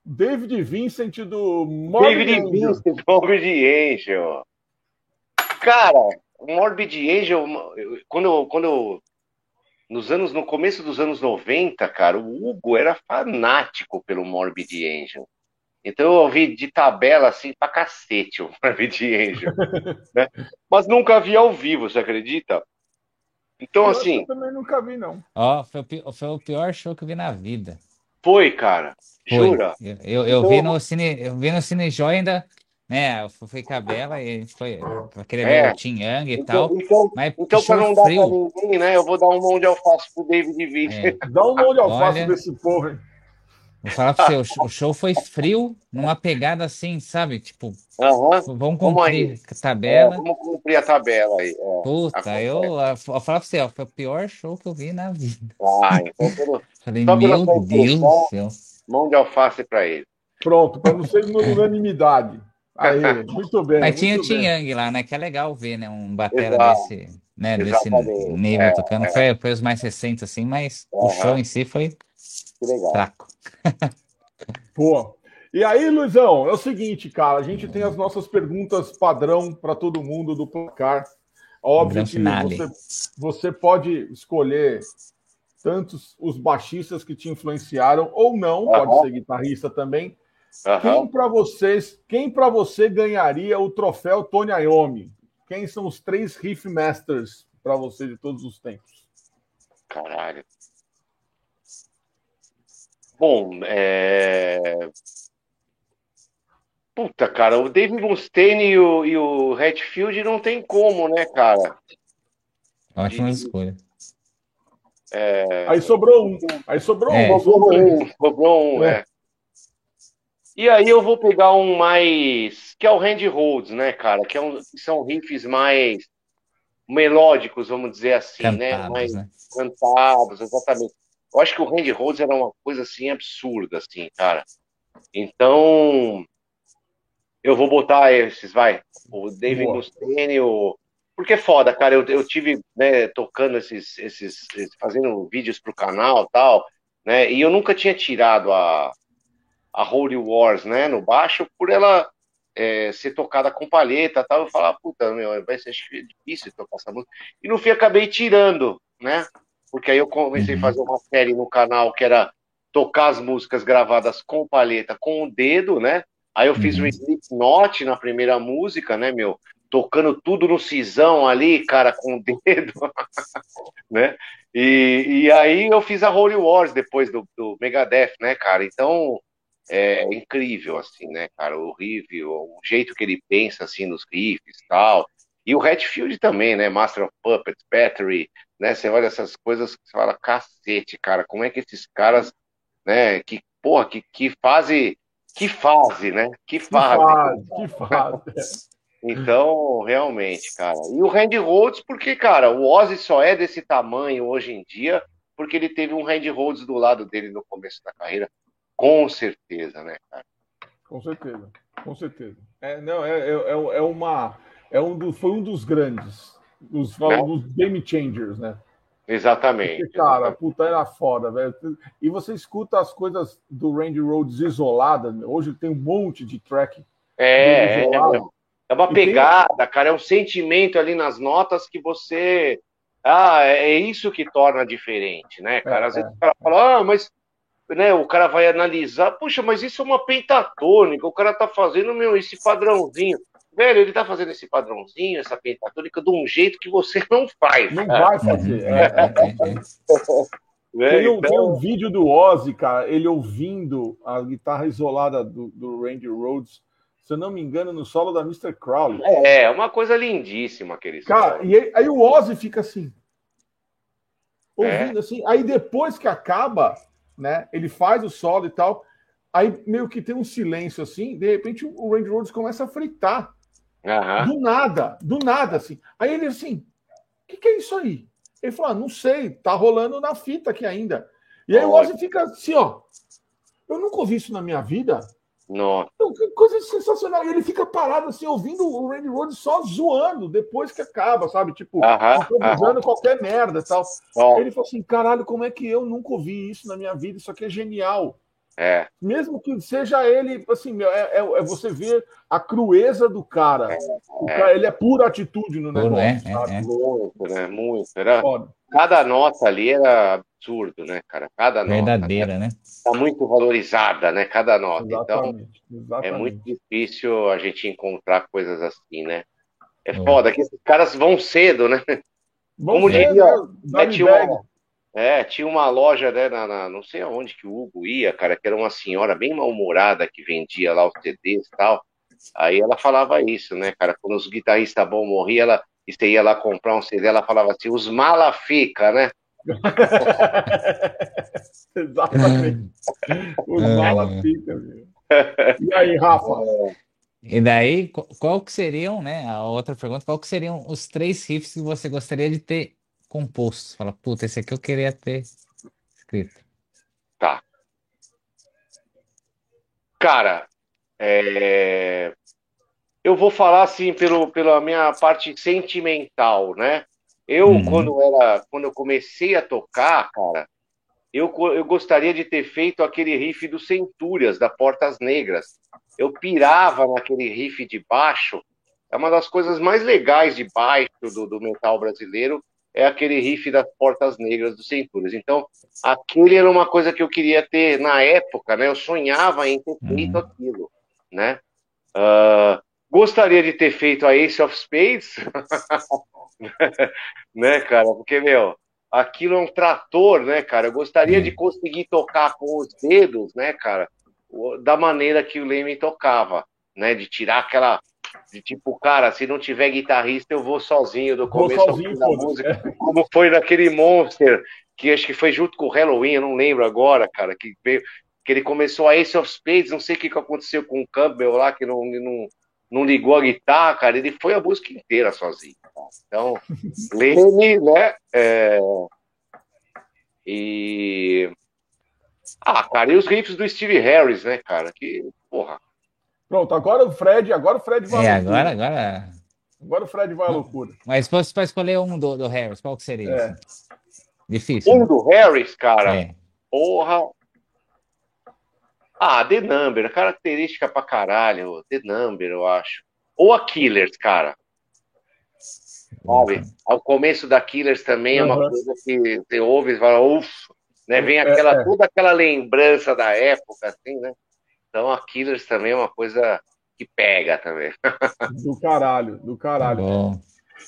David Vincent do Morbid David Angel. Vincent, Morbid Angel. Cara, Morbid Angel, quando, quando nos anos, no começo dos anos 90, cara, o Hugo era fanático pelo Morbid Angel. Então eu ouvi de tabela assim pra cacete o Morbid Angel. né? Mas nunca vi ao vivo, você acredita? Então, eu assim. Eu também nunca vi, não. Ó, foi, foi, o pior show que eu vi na vida. Foi, cara. Foi. Jura? Eu, eu, eu então... vi no Cine, eu vi no Cine Joy ainda né, foi Cabela e a gente foi pra querer é. o Tim Young e então, tal. Então, mas então para não dar pra ninguém, né? Eu vou dar um mão de alface pro David Vick. É. Dá um mão de alface Olha, desse povo, hein? Vou falar pra você, o show foi frio, numa pegada assim, sabe? Tipo, uhum. vamos cumprir a tabela. É, vamos cumprir a tabela aí. É. Puta, eu, eu, eu falar pra você, foi o pior show que eu vi na vida. Ah, então pelo, Falei, meu Deus do céu. Mão de alface pra ele. Pronto, para não ser unanimidade. Aí, muito bem. Mas tinha o Tim Yang lá, né? Que é legal ver, né? Um batera Exato. desse, né? desse nível é, tocando. É. Foi, foi os mais recentes, assim, mas uhum. o show em si foi fraco. Pô. E aí, Luizão, é o seguinte, cara, a gente tem as nossas perguntas padrão para todo mundo do placar. Óbvio que você, você pode escolher tantos os baixistas que te influenciaram ou não, uhum. pode ser guitarrista também. Uhum. Quem para vocês, quem para você ganharia o troféu Tony Iommi? Quem são os três riff masters para você de todos os tempos? Caralho. Bom, é... Puta, cara, o David Mustaine e o, e o Hatfield não tem como, né, cara? Ótima escolha. É... Aí sobrou um. Aí sobrou é. um. Sobrou um, sobrou um, é. E aí eu vou pegar um mais. que é o Hand Holds, né, cara? Que, é um, são riffs mais melódicos, vamos dizer assim, né? cantados, né? Mais né? cantados, exatamente. Eu acho que o Hand Holds era uma coisa assim absurda, assim, cara. Então, eu vou botar esses, vai. O David Mustaine, o... Porque é foda, cara. Eu, eu tive, né, tocando esses, esses, fazendo vídeos pro canal tal, né? E eu nunca tinha tirado a, a Holy Wars, né, no baixo, por ela é, ser tocada com palheta tal. Eu falava, puta, meu, vai ser difícil tocar essa música. E no fim acabei tirando, né? Porque aí eu comecei a uhum. fazer uma série no canal que era tocar as músicas gravadas com palheta, com o dedo, né? Aí eu fiz uhum. um Slipknot na primeira música, né, meu? Tocando tudo no cisão ali, cara, com o dedo, né? E, e aí eu fiz a Holy Wars depois do, do Megadeth, né, cara? Então, é incrível, assim, né, cara? O riff, o jeito que ele pensa, assim, nos riffs e tal. E o Hatfield também, né? Master of Puppets, Battery, né? Você olha essas coisas que você fala, cacete, cara, como é que esses caras, né? Que, porra, que, que fase que fase, né? Que fase. Que fase, que fase. Então, realmente, cara. E o Randy Rhodes, porque, cara, o Ozzy só é desse tamanho hoje em dia porque ele teve um Randy Rhodes do lado dele no começo da carreira. Com certeza, né, cara? Com certeza, com certeza. É, não, é, é, é, é uma. É um dos, foi um dos grandes, dos, é. dos game changers, né? Exatamente. Porque, cara, puta, era foda, velho. E você escuta as coisas do Randy Rhodes isoladas. Hoje tem um monte de track. É, é, é uma pegada, tem... cara. É um sentimento ali nas notas que você. Ah, é, é isso que torna diferente, né, cara? É, Às vezes é, o cara fala, ah, mas. Né, o cara vai analisar, puxa, mas isso é uma pentatônica, o cara tá fazendo meu, esse padrãozinho. Velho, ele tá fazendo esse padrãozinho, essa pentatônica, de um jeito que você não faz. Não cara. vai fazer. É, é, é. Tem, um, então... tem, um, vídeo do Ozzy, cara, ele ouvindo a guitarra isolada do, do Randy Rhodes, se eu não me engano, no solo da Mr. Crowley. É, uma coisa lindíssima, aquele Cara, e aí, aí, o Ozzy fica assim, ouvindo é. assim, aí depois que acaba, né, ele faz o solo e tal, aí meio que tem um silêncio assim, de repente o Randy Rhodes começa a fritar. Uhum. Do nada, do nada, assim. Aí ele assim, o que, que, é isso aí? Ele falou, ah, não sei, tá rolando na fita aqui ainda. E aí o Ozzy fica assim, ó. Eu nunca ouvi isso na minha vida. Nossa. Coisa sensacional. E ele fica parado assim, ouvindo o Randy Rhodes só zoando depois que acaba, sabe? Tipo, improvisando qualquer merda e tal. Ele falou assim: caralho, como é que eu nunca ouvi isso na minha vida? Isso aqui é genial. É. Mesmo que seja ele, assim, é, é, é você ver a crueza do cara. É, cara. Ele é pura atitude no negócio. É, é, é, muito, né? Muito. Era, cada nota ali era absurdo, né, cara? Cada nota. Verdadeira, né? Tá muito valorizada, né? Cada nota. Exatamente, então, exatamente. é muito difícil a gente encontrar coisas assim, né? É foda que esses caras vão cedo, né? Vão Como cedo, diria, né? uma, é, tinha uma loja, né, na, na, não sei aonde que o Hugo ia, cara, que era uma senhora bem mal-humorada que vendia lá os CDs e tal. Aí ela falava isso, né, cara, quando os guitarristas bons morriam, ela, e você ia lá comprar um CD, ela falava assim, os mala fica, né? Exatamente. Os é. mala fica, meu. E aí, Rafa? E daí, qual que seriam, né, a outra pergunta, qual que seriam os três riffs que você gostaria de ter composto. Fala, puta, esse aqui eu queria ter escrito. Tá. Cara, é... eu vou falar assim pelo, pela minha parte sentimental, né? Eu, uhum. quando era, quando eu comecei a tocar, cara, eu, eu gostaria de ter feito aquele riff do Centúrias, da Portas Negras. Eu pirava naquele riff de baixo. É uma das coisas mais legais de baixo do, do metal brasileiro é aquele riff das Portas Negras do Centúrias. Então, aquele era uma coisa que eu queria ter na época, né? Eu sonhava em ter feito uhum. aquilo, né? Uh, gostaria de ter feito a Ace of Spades, né, cara? Porque, meu, aquilo é um trator, né, cara? Eu gostaria de conseguir tocar com os dedos, né, cara? Da maneira que o Leme tocava, né? De tirar aquela de tipo, cara, se não tiver guitarrista, eu vou sozinho do começo sozinho, da música. Como foi naquele Monster, que acho que foi junto com o Halloween, eu não lembro agora, cara, que veio, que ele começou a Ace of Spades, não sei o que, que aconteceu com o Campbell lá, que não, não, não ligou a guitarra, cara, ele foi a música inteira sozinho. Então, Lenny, né? É, e Ah, cara, e os riffs do Steve Harris, né, cara? Que, porra. Pronto, agora o Fred, agora o Fred vai é, agora, agora. Agora o Fred vai à loucura. Mas se fosse para escolher um do, do Harris, qual que seria? É. Difícil. Um né? do Harris, cara. É. Porra. Ah, The Number, característica pra caralho. The Number, eu acho. Ou a Killers, cara. Sabe? Ao começo da Killers também uhum. é uma coisa que você ouve e fala, ufa, né? Vem é, aquela, é, é. toda aquela lembrança da época, assim, né? Então a Killers também é uma coisa que pega também. Do caralho, do caralho. Bom.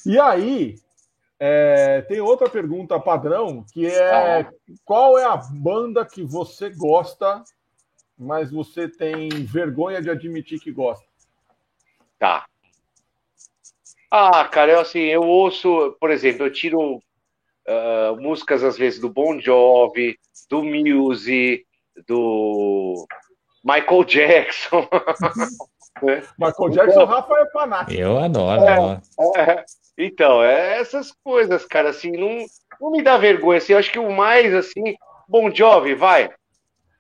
E aí, é, tem outra pergunta padrão, que é ah. qual é a banda que você gosta, mas você tem vergonha de admitir que gosta? Tá. Ah, cara, eu, assim, eu ouço, por exemplo, eu tiro uh, músicas às vezes do Bon Jovi, do Muse, do Michael Jackson. Michael Jackson, então, Rafa é fanático. Eu adoro, é, adoro. É, então, é essas coisas, cara, assim, não, não me dá vergonha, assim, eu acho que o mais, assim, Bon Jovi, vai,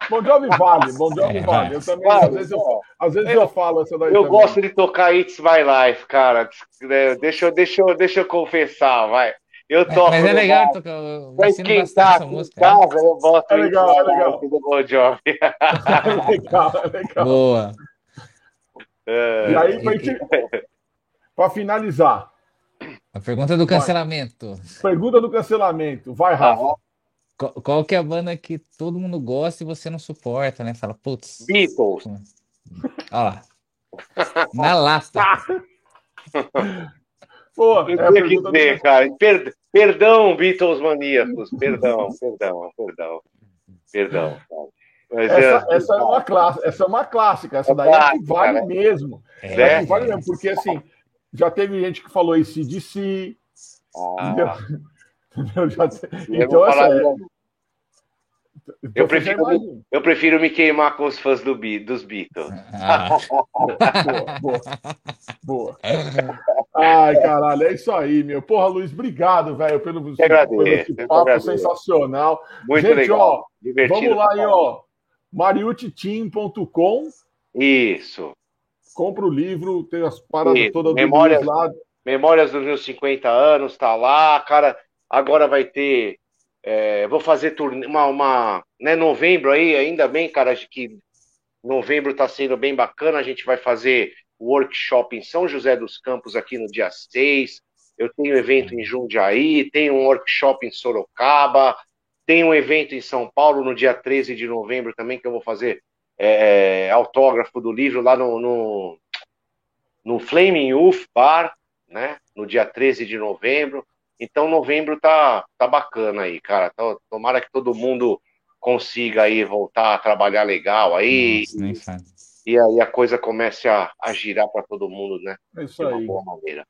Bom Jovi vale, Bom Jovi é, vale. Eu também, vale, às vezes, eu, às vezes eu, eu falo essa daí. Eu também. gosto de tocar It's My Life, cara. Deixa, deixa, deixa eu confessar, vai. Eu toco. Mas é legal tocar. Pra esquentar essa música. Casa, né? eu boto é legal, é legal. do Bon Jovi. é legal, é legal. Boa. É... E aí, para finalizar. A pergunta do cancelamento. Vai. Pergunta do cancelamento. Vai, Rafa. Ah, qual, qual, que é a banda que todo mundo gosta e você não suporta, né? Fala, putz. Beatles. Ó. Na lata. Pô, é que do... cara. Per, perdão, Beatles maníacos. Perdão, perdão, perdão. Perdão. Mas essa, é, essa, é uma clássica, essa é uma clássica. Essa é daí clássica, é que vale né? mesmo. É, é que vale mesmo, porque assim, já teve gente que falou isso de si. Ah. Já... Então, essa é... Eu prefiro, eu prefiro me queimar com os fãs do, dos Beatles. Ah. boa, boa, boa. Ai, caralho, é isso aí, meu. Porra, Luiz, obrigado, velho, pelo, pelo esse papo sensacional. Muito Gente, legal. ó, Divertido vamos lá aí, ó. mariuteteam.com. Isso. Compra o livro, tem as paradas Isso. todas Memórias, do lá. Memórias dos meus 50 anos, tá lá, cara. Agora vai ter. É, vou fazer turnê, uma, uma né, novembro aí, ainda bem, cara, que novembro tá sendo bem bacana. A gente vai fazer workshop em São José dos Campos aqui no dia 6. Eu tenho evento em Jundiaí, tenho um workshop em Sorocaba, tenho um evento em São Paulo no dia 13 de novembro também, que eu vou fazer é, autógrafo do livro lá no, no, no Flaming Youth Bar, né? No dia 13 de novembro. Então, novembro tá, tá bacana aí, cara. Tomara que todo mundo consiga aí voltar a trabalhar legal aí. Nossa, e, e aí a coisa comece a, a girar para todo mundo, né? É isso aí. De uma boa maneira.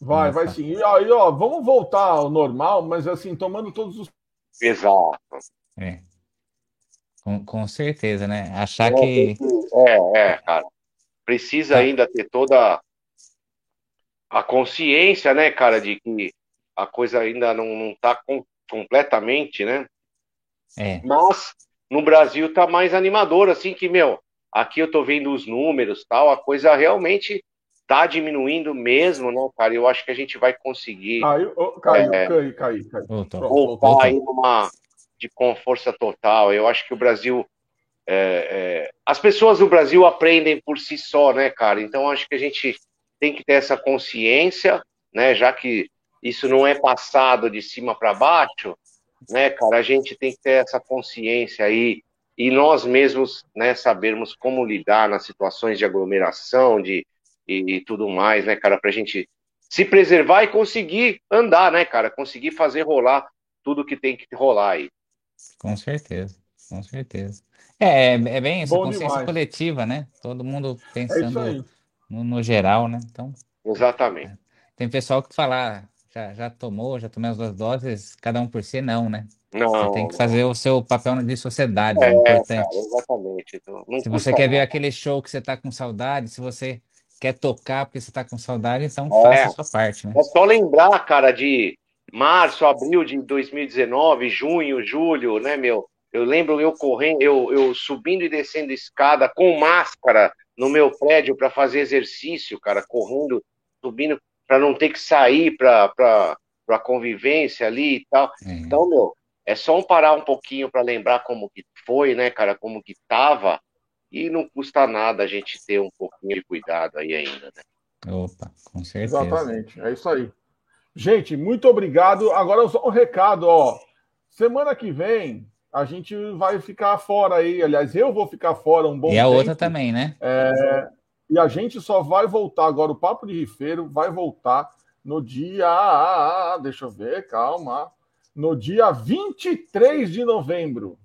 Vai, vai sim. E aí, ó, vamos voltar ao normal, mas assim, tomando todos os. Exato. É. Com, com certeza, né? Achar é, que. É, é, cara. Precisa tá. ainda ter toda a consciência, né, cara, de que a coisa ainda não, não tá com, completamente, né? É. Mas no Brasil tá mais animador, assim que, meu, aqui eu tô vendo os números tal, a coisa realmente tá diminuindo mesmo, né, cara? Eu acho que a gente vai conseguir. Caiu, oh, caiu, é, caiu, caiu, caiu. Voltar aí numa de com força total. Eu acho que o Brasil. É, é, as pessoas do Brasil aprendem por si só, né, cara? Então acho que a gente tem que ter essa consciência, né? Já que isso não é passado de cima para baixo, né, cara? A gente tem que ter essa consciência aí e nós mesmos, né, sabermos como lidar nas situações de aglomeração, de e, e tudo mais, né, cara, para a gente se preservar e conseguir andar, né, cara, conseguir fazer rolar tudo que tem que rolar aí. Com certeza, com certeza. É, é, é bem essa Bom consciência demais. coletiva, né? Todo mundo é pensando é no, no, geral, né? Então. Exatamente. Tem pessoal que fala, já, já tomou, já tomei as duas doses, cada um por si, não, né? Não. Você tem que fazer o seu papel de sociedade, é, é importante. Cara, exatamente. Então, se você quer ver aquele show que você tá com saudade, se você quer tocar porque você tá com saudade, então é, faça a sua parte, né? É só lembrar, cara, de março, abril de 2019, junho, julho, né, meu? Eu lembro eu correndo, eu, eu subindo e descendo escada com máscara no meu prédio para fazer exercício, cara, correndo, subindo, para não ter que sair para a convivência ali e tal. É. Então, meu, é só um parar um pouquinho para lembrar como que foi, né, cara, como que tava, e não custa nada a gente ter um pouquinho de cuidado aí ainda, né? Opa, com certeza. Exatamente, é isso aí. Gente, muito obrigado. Agora só um recado, ó. Semana que vem a gente vai ficar fora aí. Aliás, eu vou ficar fora um bom E a tempo. outra também, né? É, e a gente só vai voltar agora. O Papo de Rifeiro vai voltar no dia. Ah, ah, deixa eu ver, calma. No dia 23 de novembro.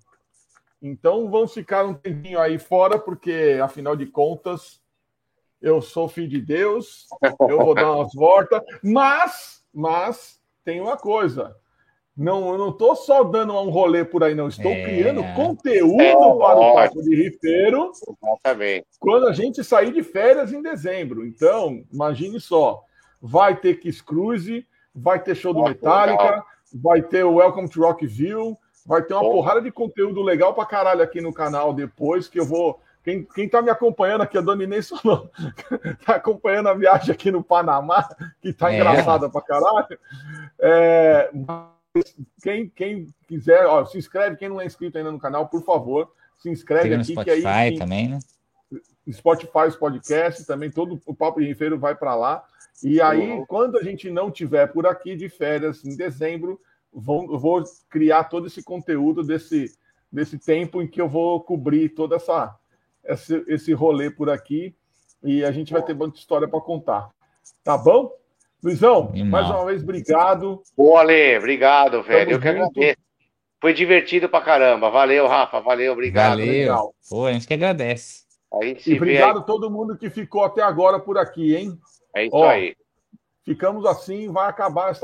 Então vamos ficar um tempinho aí fora, porque afinal de contas, eu sou filho de Deus, eu vou dar umas voltas, mas, mas tem uma coisa não, eu não estou só dando um rolê por aí, não. Estou é... criando conteúdo é, para o Papo de Rifeiro. Exatamente. Quando a gente sair de férias em dezembro. Então, imagine só. Vai ter Kiss Cruise, vai ter show do Metallica, legal. vai ter o Welcome to Rockville, vai ter uma porrada de conteúdo legal para caralho aqui no canal depois, que eu vou. Quem, quem tá me acompanhando aqui, a Dominei não, tá acompanhando a viagem aqui no Panamá, que tá é. engraçada pra caralho. É, quem, quem quiser, ó, se inscreve. Quem não é inscrito ainda no canal, por favor, se inscreve Tem aqui. Spotify que aí, também, né? Spotify, os podcasts, também todo o Papo de Rifeiro vai para lá. E aí, quando a gente não tiver por aqui de férias, em dezembro, vou, vou criar todo esse conteúdo desse, desse tempo em que eu vou cobrir toda essa esse, esse rolê por aqui e a gente vai ter muita história para contar. Tá bom? Luizão, mais uma vez, obrigado. Boa, Ale, obrigado, velho. Tamo eu que agradeço. Foi divertido pra caramba. Valeu, Rafa. Valeu, obrigado. Valeu. Legal. Pô, a gente que agradece. A gente e obrigado a todo mundo que ficou até agora por aqui, hein? É isso Ó, aí. Ficamos assim, vai acabar essa